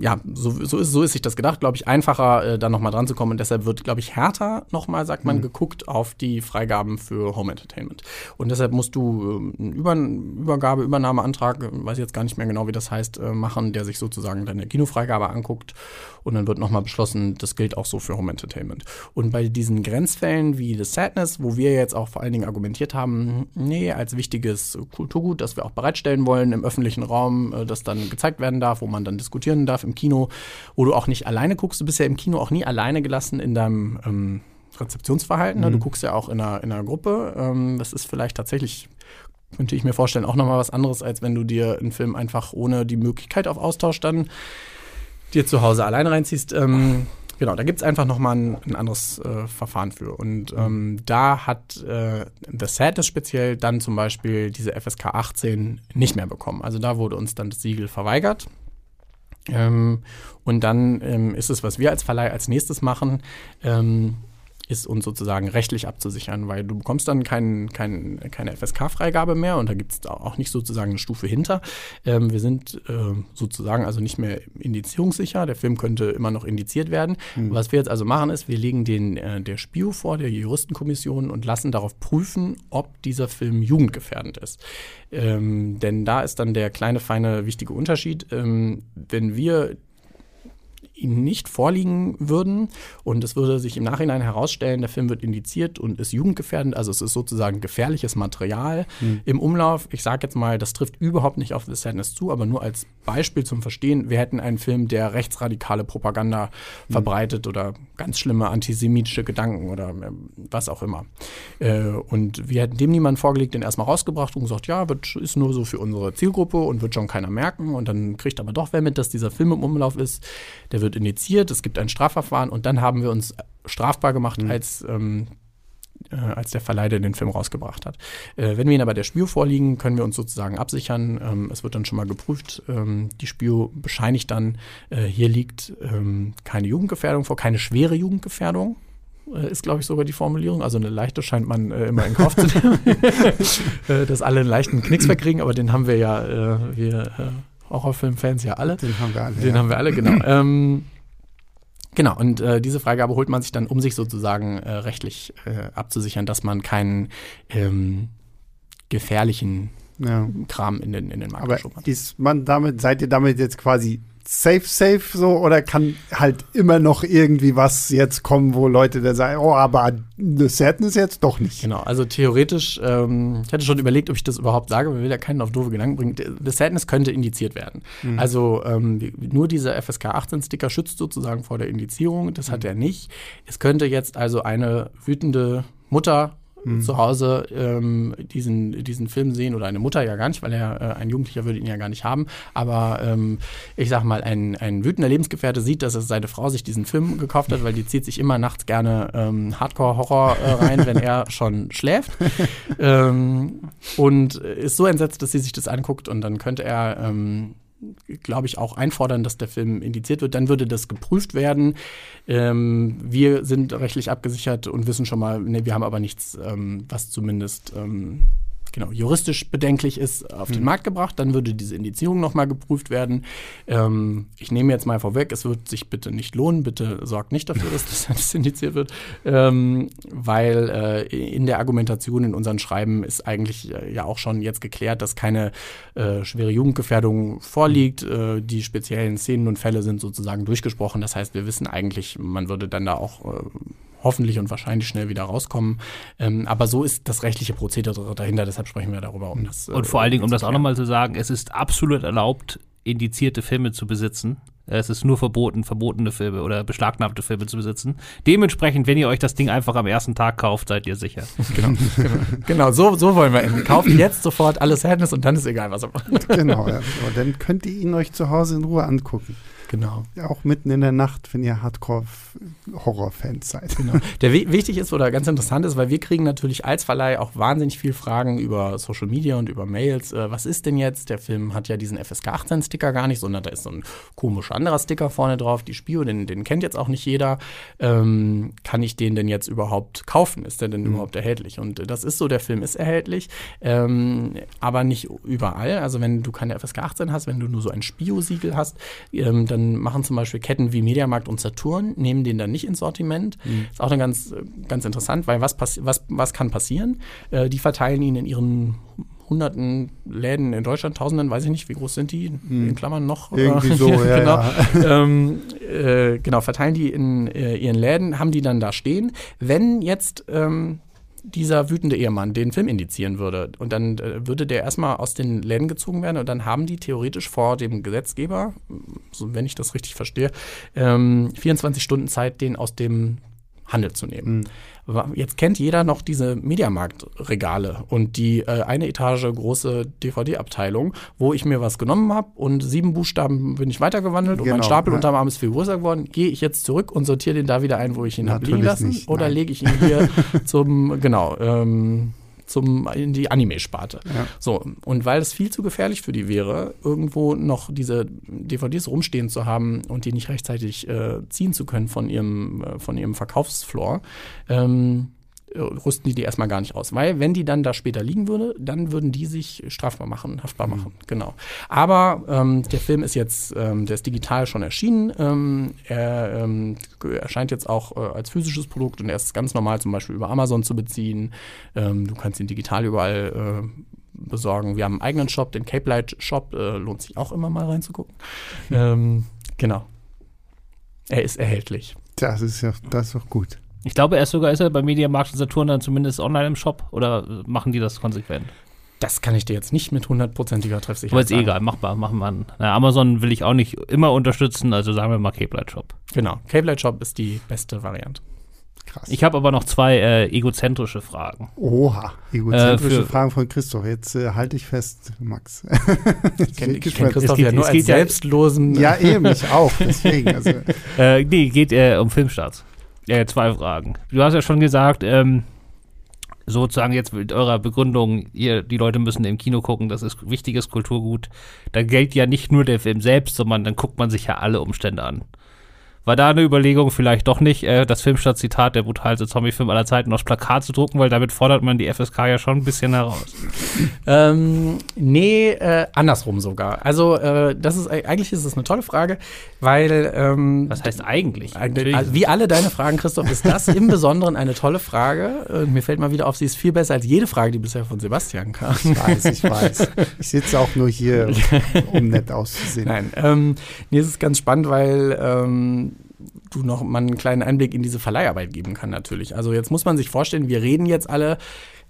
ja, so, so, ist, so ist sich das gedacht, glaube ich, einfacher, äh, da nochmal dran zu kommen. Und deshalb wird, glaube ich, härter nochmal, sagt man, mhm. geguckt auf die Freigaben für Home Entertainment. Und deshalb musst du äh, einen Über Übergabe, Übernahmeantrag, weiß jetzt gar nicht mehr genau, wie das heißt, äh, machen, der sich sozusagen deine Kinofreigabe anguckt. Und dann wird nochmal beschlossen, das gilt auch so für Home Entertainment. Und bei diesen Grenzfällen wie The Sadness, wo wir jetzt auch vor allen Dingen argumentiert haben, nee, als wichtiges Kulturgut, das wir auch bereitstellen wollen im öffentlichen Raum, äh, das dann gezeigt werden darf, wo man dann diskutieren darf im Kino, wo du auch nicht alleine guckst. Du bist ja im Kino auch nie alleine gelassen in deinem ähm, Rezeptionsverhalten. Ne? Mhm. Du guckst ja auch in einer, in einer Gruppe. Ähm, das ist vielleicht tatsächlich könnte ich mir vorstellen, auch nochmal was anderes, als wenn du dir einen Film einfach ohne die Möglichkeit auf Austausch dann dir zu Hause alleine reinziehst. Ähm, genau, da gibt es einfach nochmal ein, ein anderes äh, Verfahren für. Und ähm, da hat äh, The Sadness speziell dann zum Beispiel diese FSK 18 nicht mehr bekommen. Also da wurde uns dann das Siegel verweigert. Ähm, und dann ähm, ist es, was wir als Verleih als nächstes machen, ähm, ist uns sozusagen rechtlich abzusichern, weil du bekommst dann kein, kein, keine FSK-Freigabe mehr und da gibt es auch nicht sozusagen eine Stufe hinter. Ähm, wir sind äh, sozusagen also nicht mehr indizierungssicher. Der Film könnte immer noch indiziert werden. Mhm. Was wir jetzt also machen ist, wir legen den äh, der SPIO vor, der Juristenkommission und lassen darauf prüfen, ob dieser Film jugendgefährdend ist. Ähm, denn da ist dann der kleine, feine, wichtige Unterschied. Ähm, wenn wir ihnen nicht vorliegen würden und es würde sich im Nachhinein herausstellen, der Film wird indiziert und ist jugendgefährdend, also es ist sozusagen gefährliches Material mhm. im Umlauf. Ich sage jetzt mal, das trifft überhaupt nicht auf The Sadness zu, aber nur als Beispiel zum Verstehen, wir hätten einen Film, der rechtsradikale Propaganda mhm. verbreitet oder ganz schlimme antisemitische Gedanken oder ähm, was auch immer. Äh, und wir hätten dem niemanden vorgelegt, den erstmal rausgebracht und gesagt, ja, wird, ist nur so für unsere Zielgruppe und wird schon keiner merken und dann kriegt aber doch wer mit, dass dieser Film im Umlauf ist. Der wird wird indiziert, es gibt ein Strafverfahren und dann haben wir uns strafbar gemacht, mhm. als, ähm, äh, als der Verleiher den Film rausgebracht hat. Äh, wenn wir ihn aber der Spio vorliegen, können wir uns sozusagen absichern. Ähm, es wird dann schon mal geprüft. Ähm, die Spio bescheinigt dann, äh, hier liegt ähm, keine Jugendgefährdung vor, keine schwere Jugendgefährdung äh, ist, glaube ich, sogar die Formulierung. Also eine leichte scheint man äh, immer in Kauf zu nehmen, äh, dass alle einen leichten Knicks verkriegen, aber den haben wir ja, äh, wir äh, Horrorfilm-Fans ja alle. Den haben wir alle. Den ja. haben wir alle, genau. ähm, genau, und äh, diese Freigabe holt man sich dann, um sich sozusagen äh, rechtlich äh, abzusichern, dass man keinen ähm, gefährlichen ja. Kram in den, in den Markt Aber ist man damit, seid ihr damit jetzt quasi safe, safe so oder kann halt immer noch irgendwie was jetzt kommen, wo Leute da sagen, oh, aber The Sadness jetzt doch nicht. Genau, also theoretisch, ähm, ich hatte schon überlegt, ob ich das überhaupt sage, ich will ja keinen auf doofe Gedanken bringen. The Sadness könnte indiziert werden. Mhm. Also ähm, nur dieser FSK 18 Sticker schützt sozusagen vor der Indizierung, das mhm. hat er nicht. Es könnte jetzt also eine wütende Mutter mhm. zu Hause ähm, diesen, diesen Film sehen oder eine Mutter ja gar nicht, weil er äh, ein Jugendlicher würde ihn ja gar nicht haben. Aber ähm, ich sag mal, ein, ein wütender Lebensgefährte sieht, dass seine Frau sich diesen Film gekauft hat, weil die zieht sich immer nachts gerne ähm, Hardcore-Horror äh, rein, wenn er schon schläft. ähm, und ist so entsetzt, dass sie sich das anguckt und dann könnte er ähm, glaube ich, auch einfordern, dass der Film indiziert wird. Dann würde das geprüft werden. Ähm, wir sind rechtlich abgesichert und wissen schon mal, nee, wir haben aber nichts, ähm, was zumindest ähm, genau, juristisch bedenklich ist, auf den Hm. Markt gebracht. Dann würde diese Indizierung nochmal geprüft werden. Ähm, ich nehme jetzt mal vorweg, es wird sich bitte nicht lohnen. Bitte sorgt nicht dafür, dass das indiziert wird. Ähm, weil äh, in der Argumentation in unseren Schreiben ist eigentlich äh, ja auch schon jetzt geklärt, dass keine äh, schwere Jugendgefährdung vorliegt. Äh, die speziellen Szenen und Fälle sind sozusagen durchgesprochen. Das heißt, wir wissen eigentlich, man würde dann da auch äh, hoffentlich und wahrscheinlich schnell wieder rauskommen. Ähm, aber so ist das rechtliche Prozedere dahinter, deshalb sprechen wir darüber, um das. äh, Und vor allen Dingen, um das auch nochmal zu sagen, es ist absolut erlaubt, indizierte Filme zu besitzen. Es ist nur verboten, verbotene Filme oder beschlagnahmte Filme zu besitzen. Dementsprechend, wenn ihr euch das Ding einfach am ersten Tag kauft, seid ihr sicher. Genau, genau, genau so, so wollen wir enden. Kauft jetzt sofort alles Sadness und dann ist egal, was er macht. genau, ja. Dann könnt ihr ihn euch zu Hause in Ruhe angucken. Genau. Auch mitten in der Nacht, wenn ihr Hardcore-Horror-Fans seid. Genau. Der wi- wichtig ist oder ganz interessant ist, weil wir kriegen natürlich als Verleih auch wahnsinnig viel Fragen über Social Media und über Mails. Äh, was ist denn jetzt? Der Film hat ja diesen FSK 18 Sticker gar nicht, sondern da ist so ein komischer anderer Sticker vorne drauf. Die Spio, den, den kennt jetzt auch nicht jeder. Ähm, kann ich den denn jetzt überhaupt kaufen? Ist der denn überhaupt erhältlich? Und äh, das ist so, der Film ist erhältlich, ähm, aber nicht überall. Also wenn du keine FSK 18 hast, wenn du nur so ein Spio-Siegel hast, ähm, dann machen zum Beispiel Ketten wie Mediamarkt und Saturn, nehmen den dann nicht ins Sortiment. Ist auch dann ganz, ganz interessant, weil was, was, was kann passieren? Äh, die verteilen ihn in ihren hunderten Läden in Deutschland, tausenden, weiß ich nicht, wie groß sind die? In Klammern noch? Irgendwie so, ja, genau. ja. ähm, äh, genau, verteilen die in äh, ihren Läden, haben die dann da stehen. Wenn jetzt ähm, dieser wütende Ehemann den Film indizieren würde und dann äh, würde der erstmal aus den Läden gezogen werden und dann haben die theoretisch vor dem Gesetzgeber, so wenn ich das richtig verstehe, ähm, 24 Stunden Zeit, den aus dem Handel zu nehmen. Wa- Jetzt kennt jeder noch diese Mediamarkt-Regale und die äh, eine Etage große DVD-Abteilung, wo ich mir was genommen habe und sieben Buchstaben bin ich weitergewandelt und mein Genau, Stapel ja. unterm Arm ist viel größer geworden. Gehe ich jetzt zurück und sortiere den da wieder ein, wo ich ihn habe liegen lassen? nicht, oder lege ich ihn hier zum, genau, ähm, zum, in die Anime-Sparte. Ja. So, und weil es viel zu gefährlich für die wäre, irgendwo noch diese DVDs rumstehen zu haben und die nicht rechtzeitig äh, ziehen zu können von ihrem, äh, von ihrem Verkaufsfloor, ähm, äh, rüsten die die erstmal gar nicht aus. Weil wenn die dann da später liegen würde, dann würden die sich strafbar machen, haftbar machen. Genau. Aber ähm, der Film ist jetzt, ähm, der ist digital schon erschienen. Ähm, er ähm, erscheint jetzt auch äh, als physisches Produkt und er ist ganz normal zum Beispiel über Amazon zu beziehen. Ähm, du kannst ihn digital überall äh, besorgen. Wir haben einen eigenen Shop, den Cape Light Shop. Äh, lohnt sich auch immer mal reinzugucken. Ähm, genau. Er ist erhältlich. Das ist ja, das ist doch gut. Ich glaube, er ist sogar ist er bei Mediamarkt und Saturn dann zumindest online im Shop oder machen die das konsequent? Das kann ich dir jetzt nicht mit hundertprozentiger Treffsicherheit Aber ist eh sagen. egal, machbar, machen wir. an. Na, Amazon will ich auch nicht immer unterstützen, also sagen wir mal Cape Light Shop. Genau. Cape Light Shop ist die beste Variante. Krass. Ich habe aber noch zwei äh, egozentrische Fragen. Oha, egozentrische Äh, Fragen von Christoph. Jetzt äh, halte ich fest, Max. Ich kenne kenn. Christoph Es geht- ja nur es als geht ja- selbstlosen. ja, eben, ich auch. Deswegen. Also, Äh, nee, geht äh, um Filmstarts. Ja, zwei Fragen. Du hast ja schon gesagt, ähm, sozusagen jetzt mit eurer Begründung, ihr, die Leute müssen im Kino gucken, das ist wichtiges Kulturgut. Da gilt ja nicht nur der Film selbst, sondern dann guckt man sich ja alle Umstände an. War da eine Überlegung vielleicht doch nicht, äh, das Filmstadt-Zitat, der brutalste Zombie-Film aller Zeiten, aufs Plakat zu drucken, weil damit fordert man die FSK ja schon ein bisschen heraus. Ähm, nee, äh, andersrum sogar. Also, äh, das ist eigentlich ist das eine tolle Frage, weil ähm, Was heißt eigentlich? Eigentlich, also wie alle deine Fragen, Christoph, ist das im Besonderen eine tolle Frage. Mir fällt mal wieder auf, sie ist viel besser als jede Frage, die bisher von Sebastian kam. ich weiß, ich weiß. Ich sitze auch nur hier, um nett auszusehen. Nein, ähm, nee, es ist ganz spannend, weil ähm, du noch mal einen kleinen Einblick in diese Verleiharbeit geben kann natürlich. Also jetzt muss man sich vorstellen, wir reden jetzt alle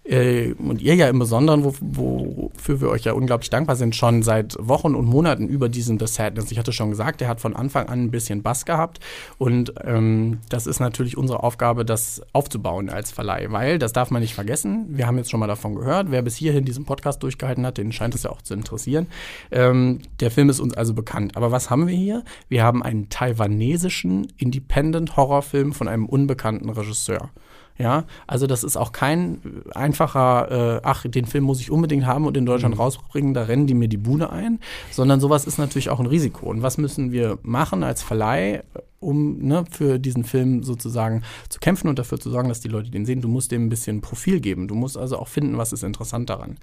äh, und ihr ja im Besonderen, wo, wofür wir euch ja unglaublich dankbar sind, schon seit Wochen und Monaten über diesen The Sadness. Ich hatte schon gesagt, der hat von Anfang an ein bisschen Bass gehabt und ähm, das ist natürlich unsere Aufgabe, das aufzubauen als Verleih, weil, das darf man nicht vergessen, wir haben jetzt schon mal davon gehört, wer bis hierhin diesen Podcast durchgehalten hat, den scheint es ja auch zu interessieren. Ähm, der Film ist uns also bekannt. Aber was haben wir hier? Wir haben einen taiwanesischen Independent-Horrorfilm von einem unbekannten Regisseur. Ja, also das ist auch kein einfacher, äh, ach, den Film muss ich unbedingt haben und in Deutschland mhm. rausbringen, da rennen die mir die Bude ein, sondern sowas ist natürlich auch ein Risiko. Und was müssen wir machen als Verleih, um ne, für diesen Film sozusagen zu kämpfen und dafür zu sorgen, dass die Leute den sehen? Du musst dem ein bisschen Profil geben. Du musst also auch finden, was ist interessant daran.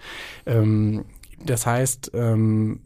Ähm, das heißt, ähm,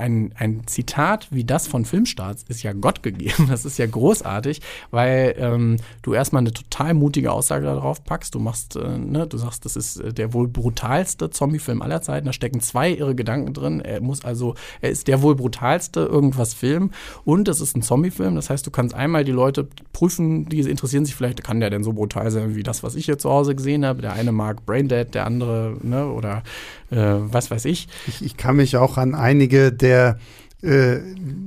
ein, ein Zitat wie das von Filmstarts ist ja Gott gegeben. Das ist ja großartig, weil ähm, du erstmal eine total mutige Aussage darauf packst. Du machst, äh, ne, du sagst, das ist äh, der wohl brutalste Zombie-Film aller Zeiten. Da stecken zwei irre Gedanken drin. Er muss also, er ist der wohl brutalste irgendwas Film und es ist ein Zombie-Film. Das heißt, du kannst einmal die Leute prüfen, die interessieren sich vielleicht, kann der denn so brutal sein wie das, was ich hier zu Hause gesehen habe. Der eine mag Braindead, der andere, ne, oder äh, was weiß ich. ich. Ich kann mich auch an einige der äh,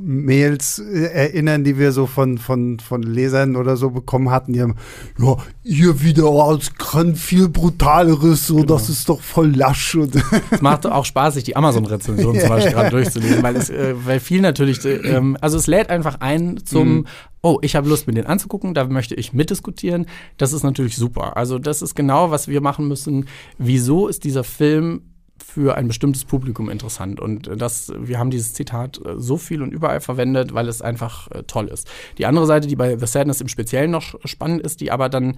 Mails äh, erinnern, die wir so von, von, von Lesern oder so bekommen hatten, die haben, ja, ihr wieder als kann viel brutaleres, so, genau. das ist doch voll lasch. Und es macht auch Spaß, sich die Amazon-Rezension zum Beispiel gerade durchzulesen, weil es, äh, weil viel natürlich, äh, ähm, also es lädt einfach ein zum, mhm. oh, ich habe Lust, mir den anzugucken, da möchte ich mitdiskutieren. Das ist natürlich super. Also das ist genau, was wir machen müssen. Wieso ist dieser Film für ein bestimmtes Publikum interessant. Und das, wir haben dieses Zitat äh, so viel und überall verwendet, weil es einfach äh, toll ist. Die andere Seite, die bei The Sadness im Speziellen noch spannend ist, die aber dann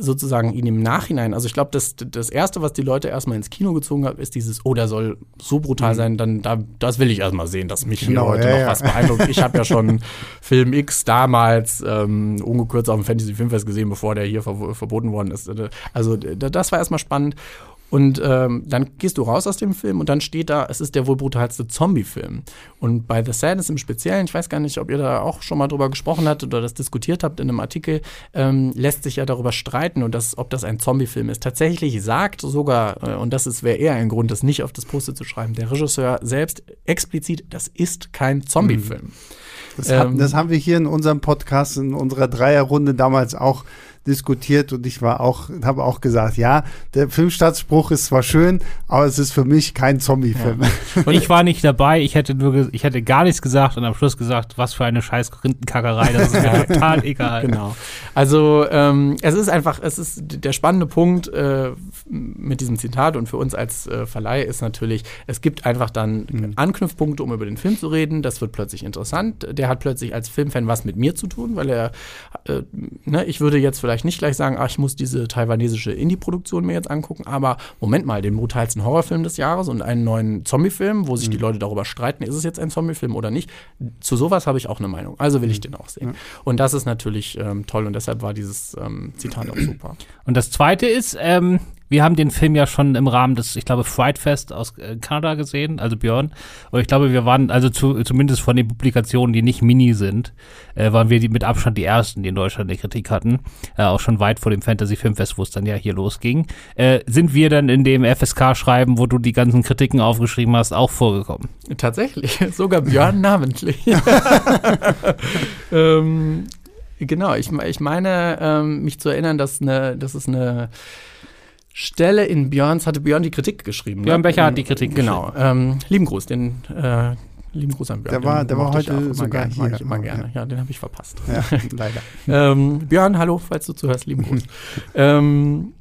sozusagen ihn im Nachhinein, also ich glaube, das, das Erste, was die Leute erstmal ins Kino gezogen hat, ist dieses, oh, der soll so brutal mhm. sein, dann da, das will ich erstmal sehen, dass mich genau, hier heute ja, noch ja. was beeindruckt. Ich habe ja schon Film X damals ähm, ungekürzt auf dem Fantasy Filmfest gesehen, bevor der hier ver verboten worden ist. Also das war erstmal spannend. Und ähm, dann gehst du raus aus dem Film und dann steht da, es ist der wohl brutalste Zombie-Film. Und bei The Sadness im Speziellen, ich weiß gar nicht, ob ihr da auch schon mal drüber gesprochen habt oder das diskutiert habt in einem Artikel, ähm, lässt sich ja darüber streiten, und das, ob das ein Zombie-Film ist. Tatsächlich sagt sogar, äh, und das wäre eher ein Grund, das nicht auf das Poster zu schreiben, der Regisseur selbst explizit, das ist kein Zombie-Film. Mhm. Das, ähm, das, haben wir hier in unserem Podcast, in unserer Dreierrunde damals auch diskutiert und ich war auch, habe auch gesagt, ja, der Filmstaatsspruch ist zwar schön, aber es ist für mich kein Zombie-Film. Ja. Und ich war nicht dabei, ich hätte nur, ich hätte gar nichts gesagt und am Schluss gesagt, was für eine scheiß Rindenkackerei, das ist mir total egal. Genau. Also ähm, es ist einfach, es ist der spannende Punkt äh, mit diesem Zitat und für uns als äh, Verleih ist natürlich, es gibt einfach dann mhm. Anknüpfpunkte, um über den Film zu reden. Das wird plötzlich interessant. Der hat plötzlich als Filmfan was mit mir zu tun, weil er, äh, ne, ich würde jetzt vielleicht vielleicht nicht gleich sagen, ach, ich muss diese taiwanesische Indie-Produktion mir jetzt angucken, aber Moment mal, den brutalsten Horrorfilm des Jahres und einen neuen Zombie-Film, wo sich mhm. die Leute darüber streiten, ist es jetzt ein Zombie-Film oder nicht. Zu sowas habe ich auch eine Meinung. Also will ich mhm. den auch sehen. Ja. Und das ist natürlich ähm, toll und deshalb war dieses ähm, Zitat auch super. Und das zweite ist, ähm, wir haben den Film ja schon im Rahmen des, ich glaube, Fright Fest aus äh, Kanada gesehen, also Björn. Und ich glaube, wir waren, also zu, zumindest von den Publikationen, die nicht Mini sind, äh, waren wir die mit Abstand die ersten, die in Deutschland eine Kritik hatten. Äh, auch schon weit vor dem Fantasy Filmfest, wo es dann ja hier losging. Äh, sind wir dann in dem FSK-Schreiben, wo du die ganzen Kritiken aufgeschrieben hast, auch vorgekommen? Tatsächlich, sogar Björn namentlich. ähm, genau, ich, ich meine, ähm, mich zu erinnern, dass, eine, dass es eine Stelle in Björns, hatte Björn die Kritik geschrieben. Ne? Björn ne? Becher hat die Kritik Genau. Ähm, lieben Gruß, den äh, lieben Gruß an Björn. Der war, der war heute sogar hier. Mag ich immer gerne. Ja, ja den habe ich verpasst. Ja, leider. ähm, Björn, hallo, falls du zuhörst, lieben Gruß. ähm,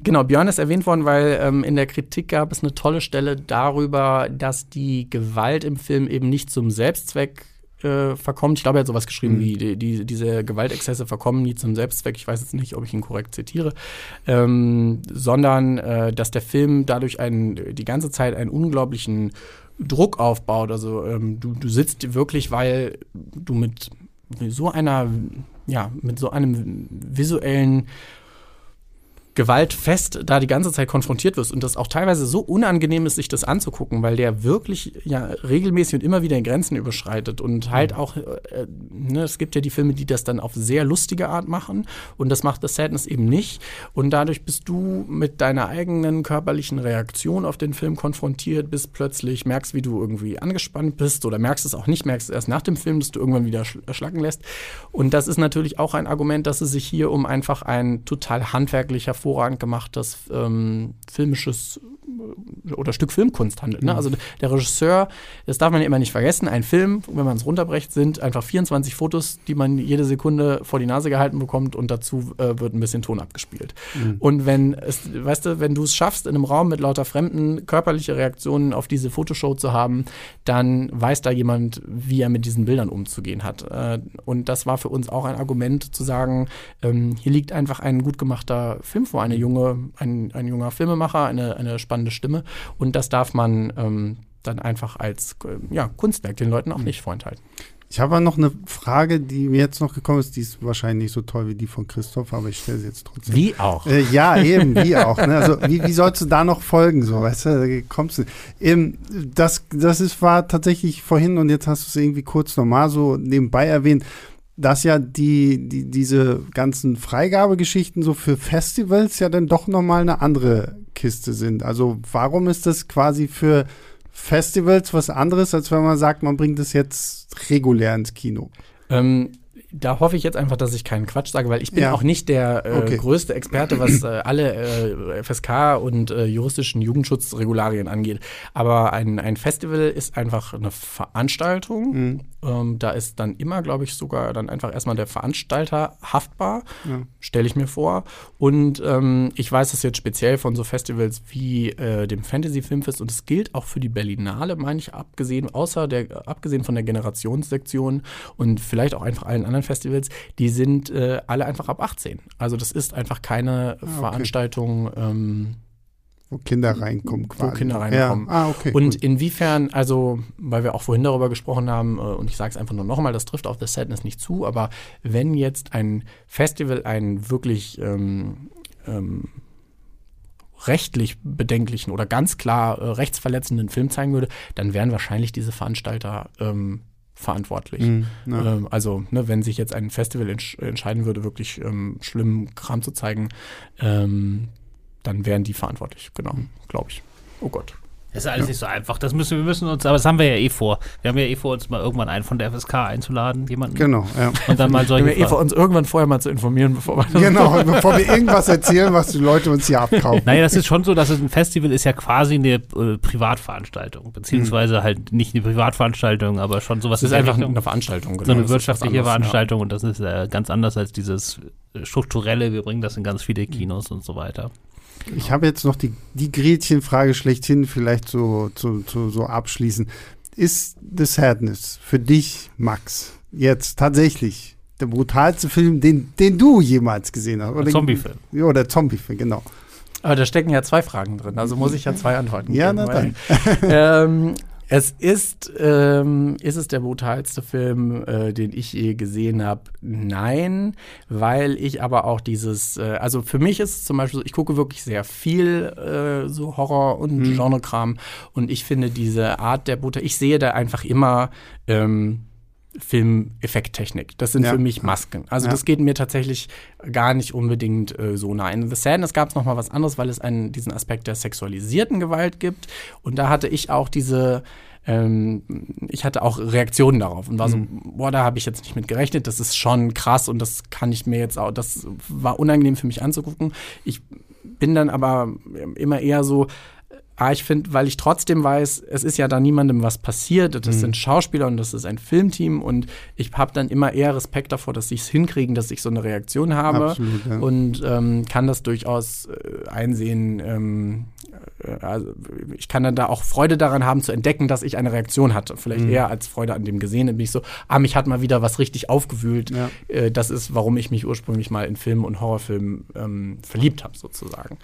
Genau, Björn ist erwähnt worden, weil ähm, in der Kritik gab es eine tolle Stelle darüber, dass die Gewalt im Film eben nicht zum Selbstzweck äh, verkommt. Ich glaube, er hat sowas geschrieben mhm. wie die, die, diese Gewaltexzesse verkommen nie zum Selbstzweck. Ich weiß jetzt nicht, ob ich ihn korrekt zitiere, ähm, sondern äh, dass der Film dadurch einen, die ganze Zeit einen unglaublichen Druck aufbaut. Also ähm, du, du sitzt wirklich, weil du mit so einer, ja, mit so einem visuellen gewaltfest da die ganze Zeit konfrontiert wirst und das auch teilweise so unangenehm ist, sich das anzugucken, weil der wirklich ja regelmäßig und immer wieder Grenzen überschreitet und halt auch, äh, ne, es gibt ja die Filme, die das dann auf sehr lustige Art machen und das macht The Sadness eben nicht und dadurch bist du mit deiner eigenen körperlichen Reaktion auf den Film konfrontiert, bis plötzlich merkst, wie du irgendwie angespannt bist oder merkst es auch nicht, merkst es erst nach dem Film, dass du irgendwann wieder erschlacken lässt. Und das ist natürlich auch ein Argument, dass es sich hier um einfach ein total handwerklicher hervorragend gemachtes ähm, filmisches oder Stück Filmkunst handelt. Ne? Also der Regisseur, das darf man ja immer nicht vergessen, ein Film, wenn man es runterbrecht, sind einfach 24 Fotos, die man jede Sekunde vor die Nase gehalten bekommt und dazu äh, wird ein bisschen Ton abgespielt. Mhm. Und wenn es, weißt du, wenn du es schaffst, in einem Raum mit lauter Fremden körperliche Reaktionen auf diese Fotoshow zu haben, dann weiß da jemand, wie er mit diesen Bildern umzugehen hat. Äh, und das war für uns auch ein Argument zu sagen, ähm, hier liegt einfach ein gut gemachter Film vor, eine junge, ein, ein junger Filmemacher, eine, eine spannende Stimme. Und das darf man ähm, dann einfach als äh, ja, Kunstwerk den Leuten auch mhm. nicht vorenthalten. Ich habe noch eine Frage, die mir jetzt noch gekommen ist. Die ist wahrscheinlich nicht so toll wie die von Christoph, aber ich stelle sie jetzt trotzdem. Wie auch? Äh, ja, eben, wie auch. Ne? Also, wie, wie sollst du da noch folgen? So, weißt du, da kommst du. Eben, das, das ist, war tatsächlich vorhin und jetzt hast du es irgendwie kurz nochmal so nebenbei erwähnt dass ja die, die, diese ganzen Freigabegeschichten so für Festivals ja dann doch nochmal eine andere Kiste sind. Also warum ist das quasi für Festivals was anderes, als wenn man sagt, man bringt es jetzt regulär ins Kino? Ähm, da hoffe ich jetzt einfach, dass ich keinen Quatsch sage, weil ich bin ja. auch nicht der äh, okay. größte Experte, was äh, alle äh, FSK und äh, juristischen Jugendschutzregularien angeht. Aber ein, ein Festival ist einfach eine Veranstaltung. Mhm. Ähm, da ist dann immer, glaube ich, sogar dann einfach erstmal der Veranstalter haftbar, ja. stelle ich mir vor. Und ähm, ich weiß das jetzt speziell von so Festivals wie äh, dem Fantasy Filmfest und es gilt auch für die Berlinale, meine ich, abgesehen, außer der, abgesehen von der Generationssektion und vielleicht auch einfach allen anderen Festivals, die sind äh, alle einfach ab 18. Also das ist einfach keine ah, okay. Veranstaltung. Ähm, wo Kinder reinkommen quasi. Wo Kinder reinkommen. Ja. Ah, okay, und gut. inwiefern, also, weil wir auch vorhin darüber gesprochen haben, äh, und ich sage es einfach nur nochmal, das trifft auf The Sadness nicht zu, aber wenn jetzt ein Festival einen wirklich ähm, ähm, rechtlich bedenklichen oder ganz klar äh, rechtsverletzenden Film zeigen würde, dann wären wahrscheinlich diese Veranstalter ähm, verantwortlich. Mm, ähm, also, ne, wenn sich jetzt ein Festival entsch entscheiden würde, wirklich ähm, schlimmen Kram zu zeigen, ähm, dann wären die verantwortlich, genau, glaube ich. Oh Gott. Das ist alles ja. nicht so einfach. Das müssen wir müssen uns, aber das haben wir ja eh vor. Wir haben ja eh vor, uns mal irgendwann einen von der FSK einzuladen, jemanden. Genau, ja. Und dann mal solche. Wir haben ja eh vor, uns irgendwann vorher mal zu informieren, bevor wir Genau, bevor wir irgendwas erzählen, was die Leute uns hier abkaufen. Naja, das ist schon so, dass es ein Festival ist ja quasi eine äh, Privatveranstaltung, beziehungsweise mhm. halt nicht eine Privatveranstaltung, aber schon sowas. Das ist einfach Richtung, eine Veranstaltung, genau. So eine wirtschaftliche Veranstaltung ja. und das ist äh, ganz anders als dieses äh, strukturelle. Wir bringen das in ganz viele Kinos und so weiter. Ich habe jetzt noch die, die Gretchenfrage schlechthin vielleicht so, so, so, so abschließen. Ist The Sadness für dich, Max, jetzt tatsächlich der brutalste Film, den, den du jemals gesehen hast? Oder Zombiefilm. Ja, der Zombiefilm, genau. Aber da stecken ja zwei Fragen drin, also muss ich ja zwei Antworten ja, geben. Ja, na dann. ähm, es ist, ähm, ist es der brutalste Film, äh, den ich je gesehen habe? Nein, weil ich aber auch dieses, äh, also für mich ist es zum Beispiel so, ich gucke wirklich sehr viel äh, so Horror und mhm. Genrekram und ich finde diese Art der Brutal, ich sehe da einfach immer ähm, Filmeffekttechnik. Das sind ja. für mich Masken. Also ja. das geht mir tatsächlich gar nicht unbedingt äh, so nah. In The Sadness gab es noch mal was anderes, weil es einen, diesen Aspekt der sexualisierten Gewalt gibt. Und da hatte ich auch diese ähm, ich hatte auch Reaktionen darauf und war so, mhm. boah, da habe ich jetzt nicht mit gerechnet. Das ist schon krass und das kann ich mir jetzt auch, das war unangenehm für mich anzugucken. Ich bin dann aber immer eher so, Ah, ich finde, weil ich trotzdem weiß, es ist ja da niemandem was passiert. Das mhm. sind Schauspieler und das ist ein Filmteam und ich habe dann immer eher Respekt davor, dass sie es hinkriegen, dass ich so eine Reaktion habe Absolut, ja. und ähm, kann das durchaus äh, einsehen. Ähm, äh, also ich kann dann da auch Freude daran haben zu entdecken, dass ich eine Reaktion hatte. Vielleicht mhm. eher als Freude an dem Gesehenen. Bin ich so, ah, mich hat mal wieder was richtig aufgewühlt. Ja. Äh, das ist, warum ich mich ursprünglich mal in Filmen und Horrorfilmen ähm, verliebt habe, sozusagen.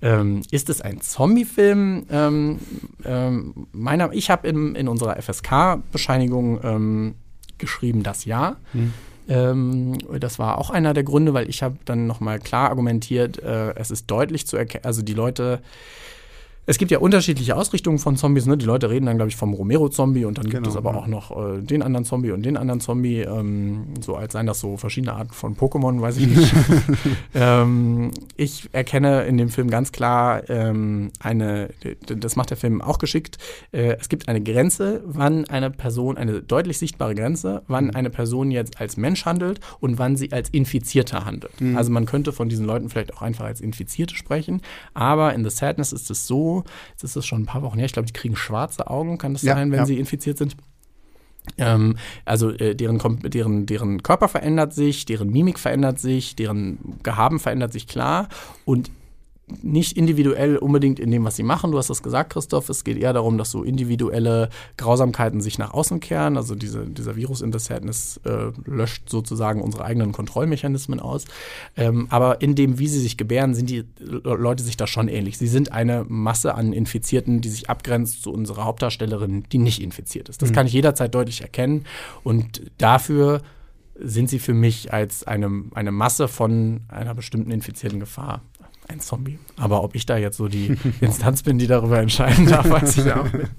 Ähm, ist es ein Zombie-Film? ähm, ähm, meiner, ich habe in, in unserer FSK-Bescheinigung ähm, geschrieben, das ja. Mhm. Ähm, das war auch einer der Gründe, weil ich habe dann nochmal klar argumentiert, äh, es ist deutlich zu erkennen, also die Leute es gibt ja unterschiedliche Ausrichtungen von Zombies. Ne? Die Leute reden dann, glaube ich, vom Romero-Zombie und dann genau, gibt es aber ja. auch noch äh, den anderen Zombie und den anderen Zombie. Ähm, so als seien das so verschiedene Arten von Pokémon, weiß ich nicht. ähm, ich erkenne in dem Film ganz klar ähm, eine, das macht der Film auch geschickt. Äh, es gibt eine Grenze, wann eine Person, eine deutlich sichtbare Grenze, wann mhm. eine Person jetzt als Mensch handelt und wann sie als Infizierter handelt. Mhm. Also man könnte von diesen Leuten vielleicht auch einfach als Infizierte sprechen. Aber in The Sadness ist es so, Jetzt ist es schon ein paar Wochen her. Ich glaube, die kriegen schwarze Augen, kann das Ja, sein, wenn ja. sie infiziert sind. Ähm, also äh, deren, deren, deren Körper verändert sich, deren Mimik verändert sich, deren Gehaben verändert sich klar und nicht individuell unbedingt in dem, was sie machen. Du hast das gesagt, Christoph. Es geht eher darum, dass so individuelle Grausamkeiten sich nach außen kehren. Also diese, dieser Virus in das Sadness äh, löscht sozusagen unsere eigenen Kontrollmechanismen aus. Ähm, aber in dem, wie sie sich gebären, sind die Le- Leute sich da schon ähnlich. Sie sind eine Masse an Infizierten, die sich abgrenzt zu unserer Hauptdarstellerin, die nicht infiziert ist. Das kann ich jederzeit deutlich erkennen. Und dafür sind sie für mich als eine, eine Masse von einer bestimmten infizierten Gefahr. Ein Zombie. Aber ob ich da jetzt so die Instanz bin, die darüber entscheiden darf, weiß ich ja auch nicht.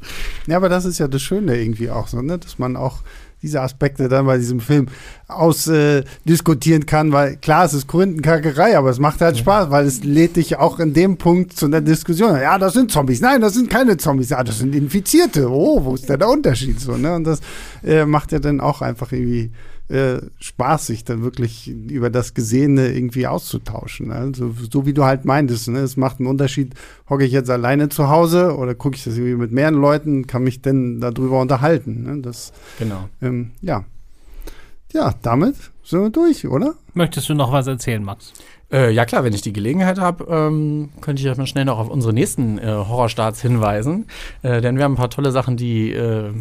Ja, aber das ist ja das Schöne irgendwie auch so, ne? dass man auch diese Aspekte dann bei diesem Film ausdiskutieren äh, kann, weil klar, es ist Korinthenkackerei, aber es macht halt Spaß, weil es lädt dich auch in dem Punkt zu einer Diskussion. Ja, das sind Zombies. Nein, das sind keine Zombies. Ja, das sind Infizierte. Oh, wo ist denn der Unterschied so, ne? Und das äh, macht ja dann auch einfach irgendwie äh, Spaß, sich dann wirklich über das Gesehene irgendwie auszutauschen. Ne? So, so wie du halt meintest, ne? es macht einen Unterschied, hocke ich jetzt alleine zu Hause oder gucke ich das irgendwie mit mehreren Leuten, kann mich denn darüber unterhalten. Ne? Das, Genau. ähm, ja. Ja, damit sind wir durch, oder? Möchtest du noch was erzählen, Max? Äh, ja klar, wenn ich die Gelegenheit habe, ähm, könnte ich euch mal schnell noch auf unsere nächsten äh, Horrorstarts hinweisen. Äh, denn wir haben ein paar tolle Sachen, die, äh,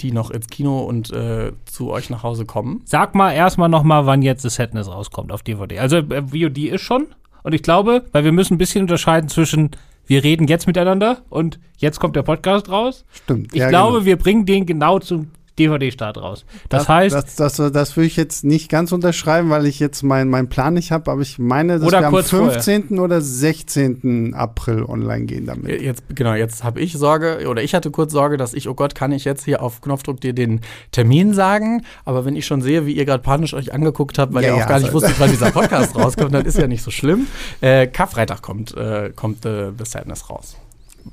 die noch ins Kino und äh, zu euch nach Hause kommen. Sag mal erstmal noch mal, wann jetzt The Sadness rauskommt auf DVD. Also äh, VOD ist schon. Und ich glaube, weil wir müssen ein bisschen unterscheiden zwischen wir reden jetzt miteinander und jetzt kommt der Podcast raus. Stimmt. Ich ja, glaube, genau. wir bringen den genau zum DVD-Start raus. Das, heißt, Das, das, das würde ich jetzt nicht ganz unterschreiben, weil ich jetzt meinen mein Plan nicht habe, aber ich meine, dass Oder wir am kurz vorher. 15. oder 16. April online gehen damit. Äh, Jetzt, genau, jetzt habe ich Sorge, oder ich hatte kurz Sorge, dass ich, oh Gott, kann ich jetzt hier auf Knopfdruck dir den Termin sagen? Aber wenn ich schon sehe, wie ihr gerade panisch euch angeguckt habt, weil Ja, ihr auch ja, gar nicht also- wusstet, wann dieser Podcast rauskommt, dann ist ja nicht so schlimm. Äh, Karfreitag kommt, äh, kommt äh, The Sadness raus.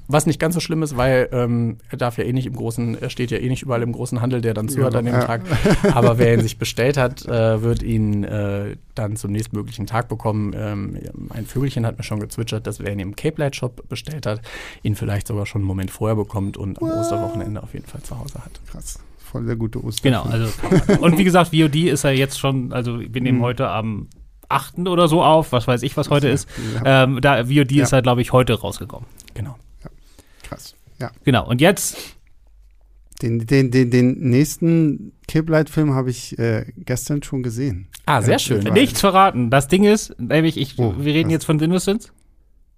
Was nicht ganz so schlimm ist, weil ähm, er darf ja eh nicht im großen, er steht ja eh nicht überall im großen Handel, der dann zuhört an dem ja. Tag. Aber wer ihn sich bestellt hat, äh, wird ihn äh, dann zum nächstmöglichen Tag bekommen. Ähm, ein Vögelchen hat mir schon gezwitschert, dass wer ihn im Cape Light Shop bestellt hat, ihn vielleicht sogar schon einen Moment vorher bekommt und am Osterwochenende auf jeden Fall zu Hause hat. Krass. Voll der gute Ostern. genau, also und wie gesagt, VOD ist ja jetzt schon, also wir nehmen heute am 8. oder so auf, was weiß ich, was heute ist. Ja, Ähm, da VOD ist Ja. halt, glaube ich, heute rausgekommen. Genau. Krass. Ja. Genau. Und jetzt, Den, den, den, den nächsten Cape-Light-Film habe ich äh, gestern schon gesehen. Ah, sehr Ja, schön. Nichts verraten. Das Ding ist, nämlich, ich, Oh, wir reden jetzt von The Innocence,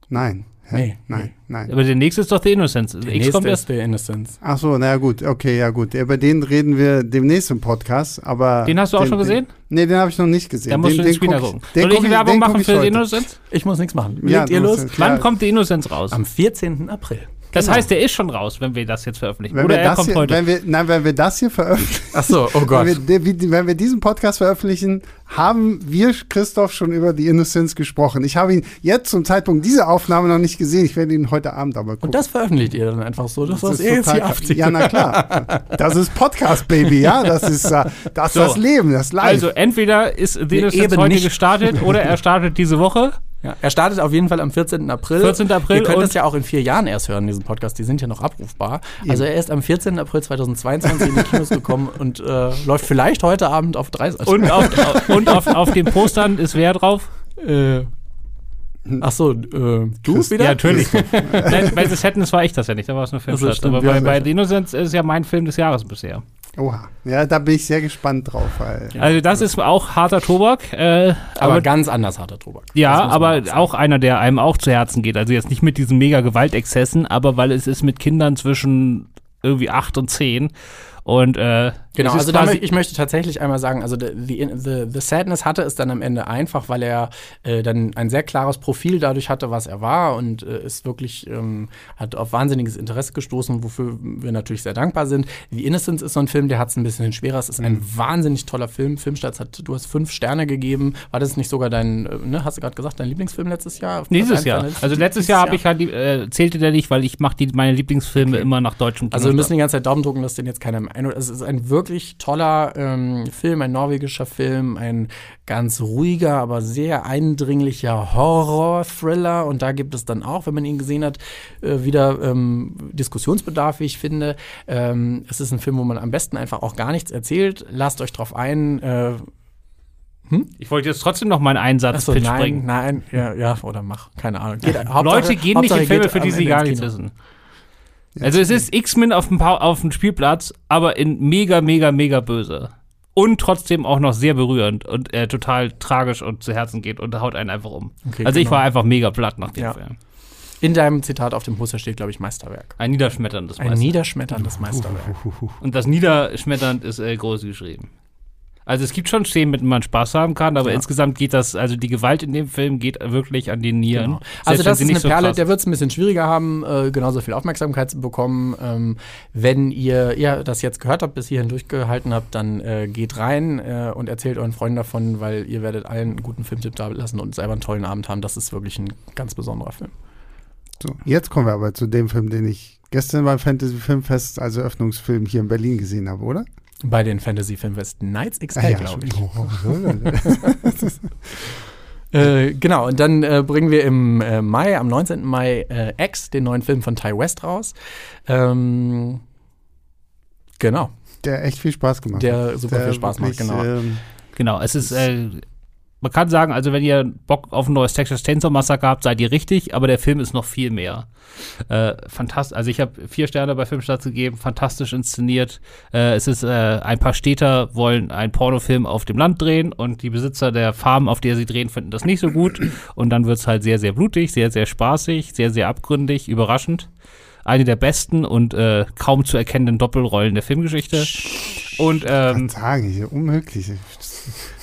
Nein. Nee, nein, nee. nein. aber der nächste ist doch The Innocence. Der X nächste kommt erst. ist der Innocence. Ach so, na ja, gut, okay, ja gut. Über den reden wir demnächst im Podcast, aber Den hast du auch schon gesehen? Den, nee, den habe ich noch nicht gesehen. Da musst den, du den Screener ich- gucken. Den Soll ich ich- Werbung machen ich für The. Innocence? Ich muss nichts machen. Ja, Legt ihr los? Wann Ja. kommt The Innocence raus? Am 14. April. Das genau. heißt, der ist schon raus, wenn wir das jetzt veröffentlichen. Wenn Oder wir er das kommt hier, heute. Wenn wir, nein, wenn wir das hier veröffentlichen, Ach so, oh Gott. wenn wir, wenn wir diesen Podcast veröffentlichen, haben wir, Christoph, schon über die Innocence gesprochen. Ich habe ihn jetzt zum Zeitpunkt dieser Aufnahme noch nicht gesehen. Ich werde ihn heute Abend aber gucken. Und das veröffentlicht ihr dann einfach so, dass das, ist jetzt hier abzieht. Ja, na klar. Das ist Podcast, Baby, ja. Das ist, äh, das, ist So. das Leben, das Live. Also entweder ist The Innocence heute nicht. gestartet oder er startet diese Woche. Ja, er startet auf jeden Fall am 14. April. 14. April Ihr könnt es ja auch in vier Jahren erst hören, diesen Podcast. Die sind ja noch abrufbar. Also er ist am 14. April 2022 in die Kinos gekommen und äh, läuft vielleicht heute Abend auf drei Und auf, und auf, auf den Postern ist wer drauf? äh, Ach so, äh, du Chris- wieder? Ja, natürlich. Nein, bei The Sadness war ich das ja nicht, da war es nur Also, Filmstadt. Aber bei, bei. The Innocence ist ja mein Film des Jahres bisher. Oha. Ja, da bin ich sehr gespannt drauf. Weil Also das ist auch harter Tobak. Äh, Aber, aber, ganz anders harter Tobak. Ja, aber auch einer, der einem auch zu Herzen geht. Also jetzt nicht mit diesen mega Gewaltexzessen, aber weil es ist mit Kindern zwischen irgendwie acht und zehn. Und äh, Genau, also da, ich möchte tatsächlich einmal sagen, also the, the, the, Sadness hatte es dann am Ende einfach, weil er äh, dann ein sehr klares Profil dadurch hatte, was er war und äh, ist wirklich, ähm, hat auf wahnsinniges Interesse gestoßen, wofür wir natürlich sehr dankbar sind. The Innocence ist so ein Film, der hat es ein bisschen schwerer. Es ist ein wahnsinnig toller Film. Filmstarts hat, du hast fünf Sterne gegeben. War das nicht sogar dein, äh, ne, hast du gerade gesagt, dein Lieblingsfilm letztes Jahr? Dieses Jahr. deiner- Also letztes Jahr habe ich halt, äh, zählte der nicht, weil ich mache die meine Lieblingsfilme immer nach deutschem Also wir müssen die ganze Zeit Daumen drücken, dass den jetzt keiner im ein, es ist ein wirklich toller ähm, Film, ein norwegischer Film, ein ganz ruhiger, aber sehr eindringlicher Horror-Thriller. Und da gibt es dann auch, wenn man ihn gesehen hat, äh, wieder ähm, Diskussionsbedarf, wie ich finde. Ähm, es ist ein Film, wo man am besten einfach auch gar nichts erzählt. Lasst euch drauf ein. Äh, hm? Ich wollte jetzt trotzdem noch meinen Einsatz so, nein, bringen. Nein, ja, ja, oder mach, keine Ahnung. Geht, Leute gehen nicht in Filme, für die sie gar nichts wissen. Also es ist X-Men auf dem, auf dem Spielplatz, aber in mega, mega, mega böse. Und trotzdem auch noch sehr berührend und äh, total tragisch und zu Herzen geht und haut einen einfach um. Okay, also genau. ich war einfach mega platt nach dem ja. Film. In deinem Zitat auf dem Poster steht, glaube ich, Meisterwerk. Ein niederschmetterndes Meisterwerk. Ein niederschmetterndes Meisterwerk. Und das niederschmetternd ist äh, groß geschrieben. Also es gibt schon Szenen, mit denen man Spaß haben kann, aber ja. insgesamt geht das, also die Gewalt in dem Film geht wirklich an die Nieren. Genau. Also das ist eine so Perle, krass. der wird es ein bisschen schwieriger haben, äh, genauso viel Aufmerksamkeit zu bekommen. Ähm, wenn ihr, ihr das jetzt gehört habt, bis hierhin durchgehalten habt, dann äh, geht rein äh, und erzählt euren Freunden davon, weil ihr werdet allen einen guten Filmtipp da lassen und selber einen tollen Abend haben. Das ist wirklich ein ganz besonderer Film. So, jetzt kommen wir aber zu dem Film, den ich gestern beim Fantasy Filmfest als Eröffnungsfilm hier in Berlin gesehen habe, oder? Bei den Fantasy Filmfest Nights XL, ah, ja, glaube ich. Äh, genau, und dann äh, bringen wir im äh, Mai, am 19. Mai, äh, X, den neuen Film von Ty West raus. Ähm, genau. Der echt viel Spaß gemacht Der hat. super Der viel Spaß macht, genau. Ähm, genau, es ist äh, man kann sagen, also wenn ihr Bock auf ein neues Texas Chainsaw Massacre habt, seid ihr richtig, aber der Film ist noch viel mehr. Äh, fantastisch, also ich habe vier Sterne bei Filmstarts gegeben, fantastisch inszeniert. Äh, es ist, äh, ein paar Städter wollen einen Pornofilm auf dem Land drehen und die Besitzer der Farm, auf der sie drehen, finden das nicht so gut. Und dann wird's halt sehr, sehr blutig, sehr, sehr spaßig, sehr, sehr abgründig, überraschend. Eine der besten und äh, kaum zu erkennenden Doppelrollen der Filmgeschichte. Und ähm, ich sagen, hier unmöglich.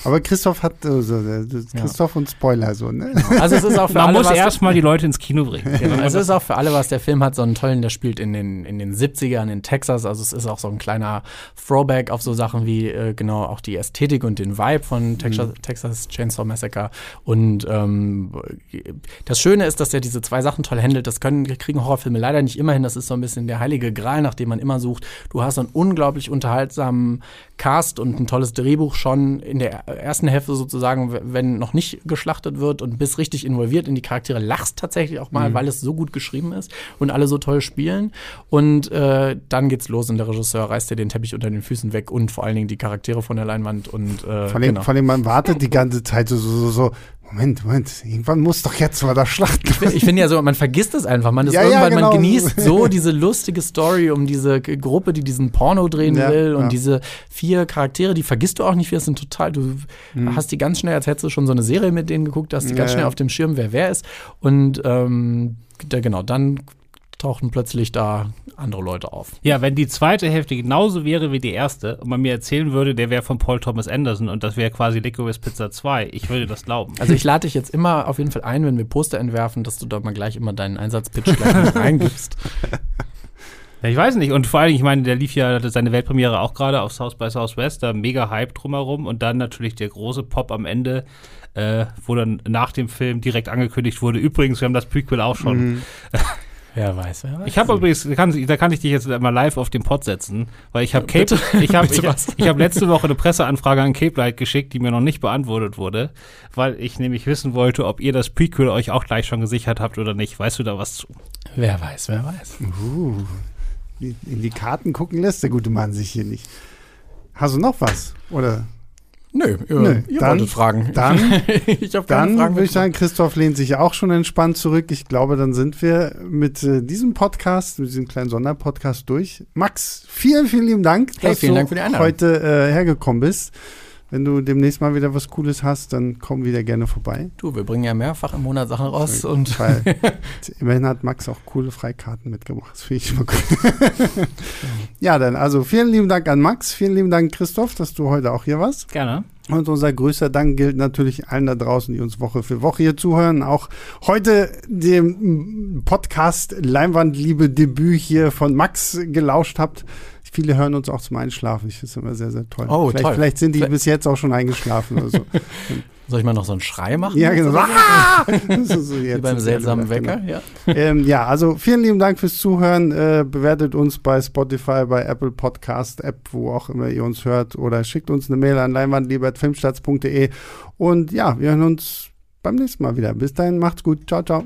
Aber Christoph hat äh, so, Christoph ja. und Spoiler so, ne? Genau. Also es ist auch für Man alle, muss erstmal die Leute ins Kino bringen. Genau. Es ist auch für alle was. Der Film hat so einen tollen, der spielt in den, in den 70ern in Texas. Also es ist auch so ein kleiner Throwback auf so Sachen wie äh, genau auch die Ästhetik und den Vibe von Texas, mhm. Texas Chainsaw Massacre. Und ähm, das Schöne ist, dass er diese zwei Sachen toll handelt. Das können, kriegen Horrorfilme leider nicht immer hin. Das ist so ein bisschen der heilige Gral, nach dem man immer sucht. Du hast so einen unglaublich unterhaltsamen Cast und ein tolles Drehbuch schon in der ersten Hälfte sozusagen, wenn noch nicht geschlachtet wird und bist richtig involviert in die Charaktere, lachst tatsächlich auch mal, mhm. weil es so gut geschrieben ist und alle so toll spielen. Und äh, dann geht's los und der Regisseur reißt dir den Teppich unter den Füßen weg und vor allen Dingen die Charaktere von der Leinwand und äh, vor allem, genau. vor allem man wartet die ganze Zeit so, so, so, Moment, Moment, irgendwann muss doch jetzt mal das Schlacht Ich, ich finde ja so, man vergisst es einfach. Man ist ja, irgendwann, ja, genau. man genießt so diese lustige Story um diese Gruppe, die diesen Porno drehen ja, will und diese vier Charaktere, die vergisst du auch nicht, wir sind total, du hm. hast die ganz schnell, als hättest du schon so eine Serie mit denen geguckt, hast die ganz schnell auf dem Schirm, wer wer ist. Und ähm, da, genau, dann tauchen plötzlich da andere Leute auf. Ja, wenn die zweite Hälfte genauso wäre wie die erste und man mir erzählen würde, der wäre von Paul Thomas Anderson und das wäre quasi Licorice Pizza 2, ich würde das glauben. Also ich lade dich jetzt immer auf jeden Fall ein, wenn wir Poster entwerfen, dass du da mal gleich immer deinen Einsatzpitch gleich reingibst. Ja, ich weiß nicht. Und vor allem, ich meine, der lief ja seine Weltpremiere auch gerade auf South by Southwest, da mega Hype drumherum und dann natürlich der große Pop am Ende, äh, wo dann nach dem Film direkt angekündigt wurde, übrigens, wir haben das Prequel auch schon. Mhm. Wer weiß, wer weiß. Ich habe übrigens, da kann, da kann ich dich jetzt mal live auf den Pod setzen, weil ich habe Cape, ich habe ich, ich hab letzte Woche eine Presseanfrage an Cape Light geschickt, die mir noch nicht beantwortet wurde, weil ich nämlich wissen wollte, ob ihr das Prequel euch auch gleich schon gesichert habt oder nicht. Weißt du da was zu? Wer weiß, wer weiß. Uh, in die Karten gucken lässt der gute Mann sich hier nicht. Hast du noch was? Oder? Nö, ihr, Nö, ihr dann, wolltet fragen. Dann, ich dann würde ich sagen, Christoph lehnt sich auch schon entspannt zurück. Ich glaube, dann sind wir mit äh, diesem Podcast, mit diesem kleinen Sonderpodcast durch. Max, vielen, vielen lieben Dank, hey, dass vielen du Dank heute äh, hergekommen bist. Wenn du demnächst mal wieder was Cooles hast, dann komm wieder gerne vorbei. Du, wir bringen ja mehrfach im Monat Sachen raus. Und Weil, immerhin hat Max auch coole Freikarten mitgebracht. Das finde ich immer gut. ja, dann also vielen lieben Dank an Max. Vielen lieben Dank, Christoph, dass du heute auch hier warst. Gerne. Und unser größter Dank gilt natürlich allen da draußen, die uns Woche für Woche hier zuhören. Auch heute dem Podcast Leinwandliebe Debüt hier von Max gelauscht habt viele hören uns auch zum Einschlafen. Ich finde es immer sehr, sehr toll. Oh, vielleicht, toll. vielleicht sind die Vielleicht- bis jetzt auch schon eingeschlafen oder so. Soll ich mal noch so einen Schrei machen? ja, genau. Ah! So Wie beim seltsamen Wecker, genau. ja. ähm, ja, also vielen lieben Dank fürs Zuhören. Äh, bewertet uns bei Spotify, bei Apple Podcast App, wo auch immer ihr uns hört. Oder schickt uns eine Mail an leinwandliebertfilmstarts.de. Und ja, wir hören uns beim nächsten Mal wieder. Bis dahin, macht's gut. Ciao, ciao.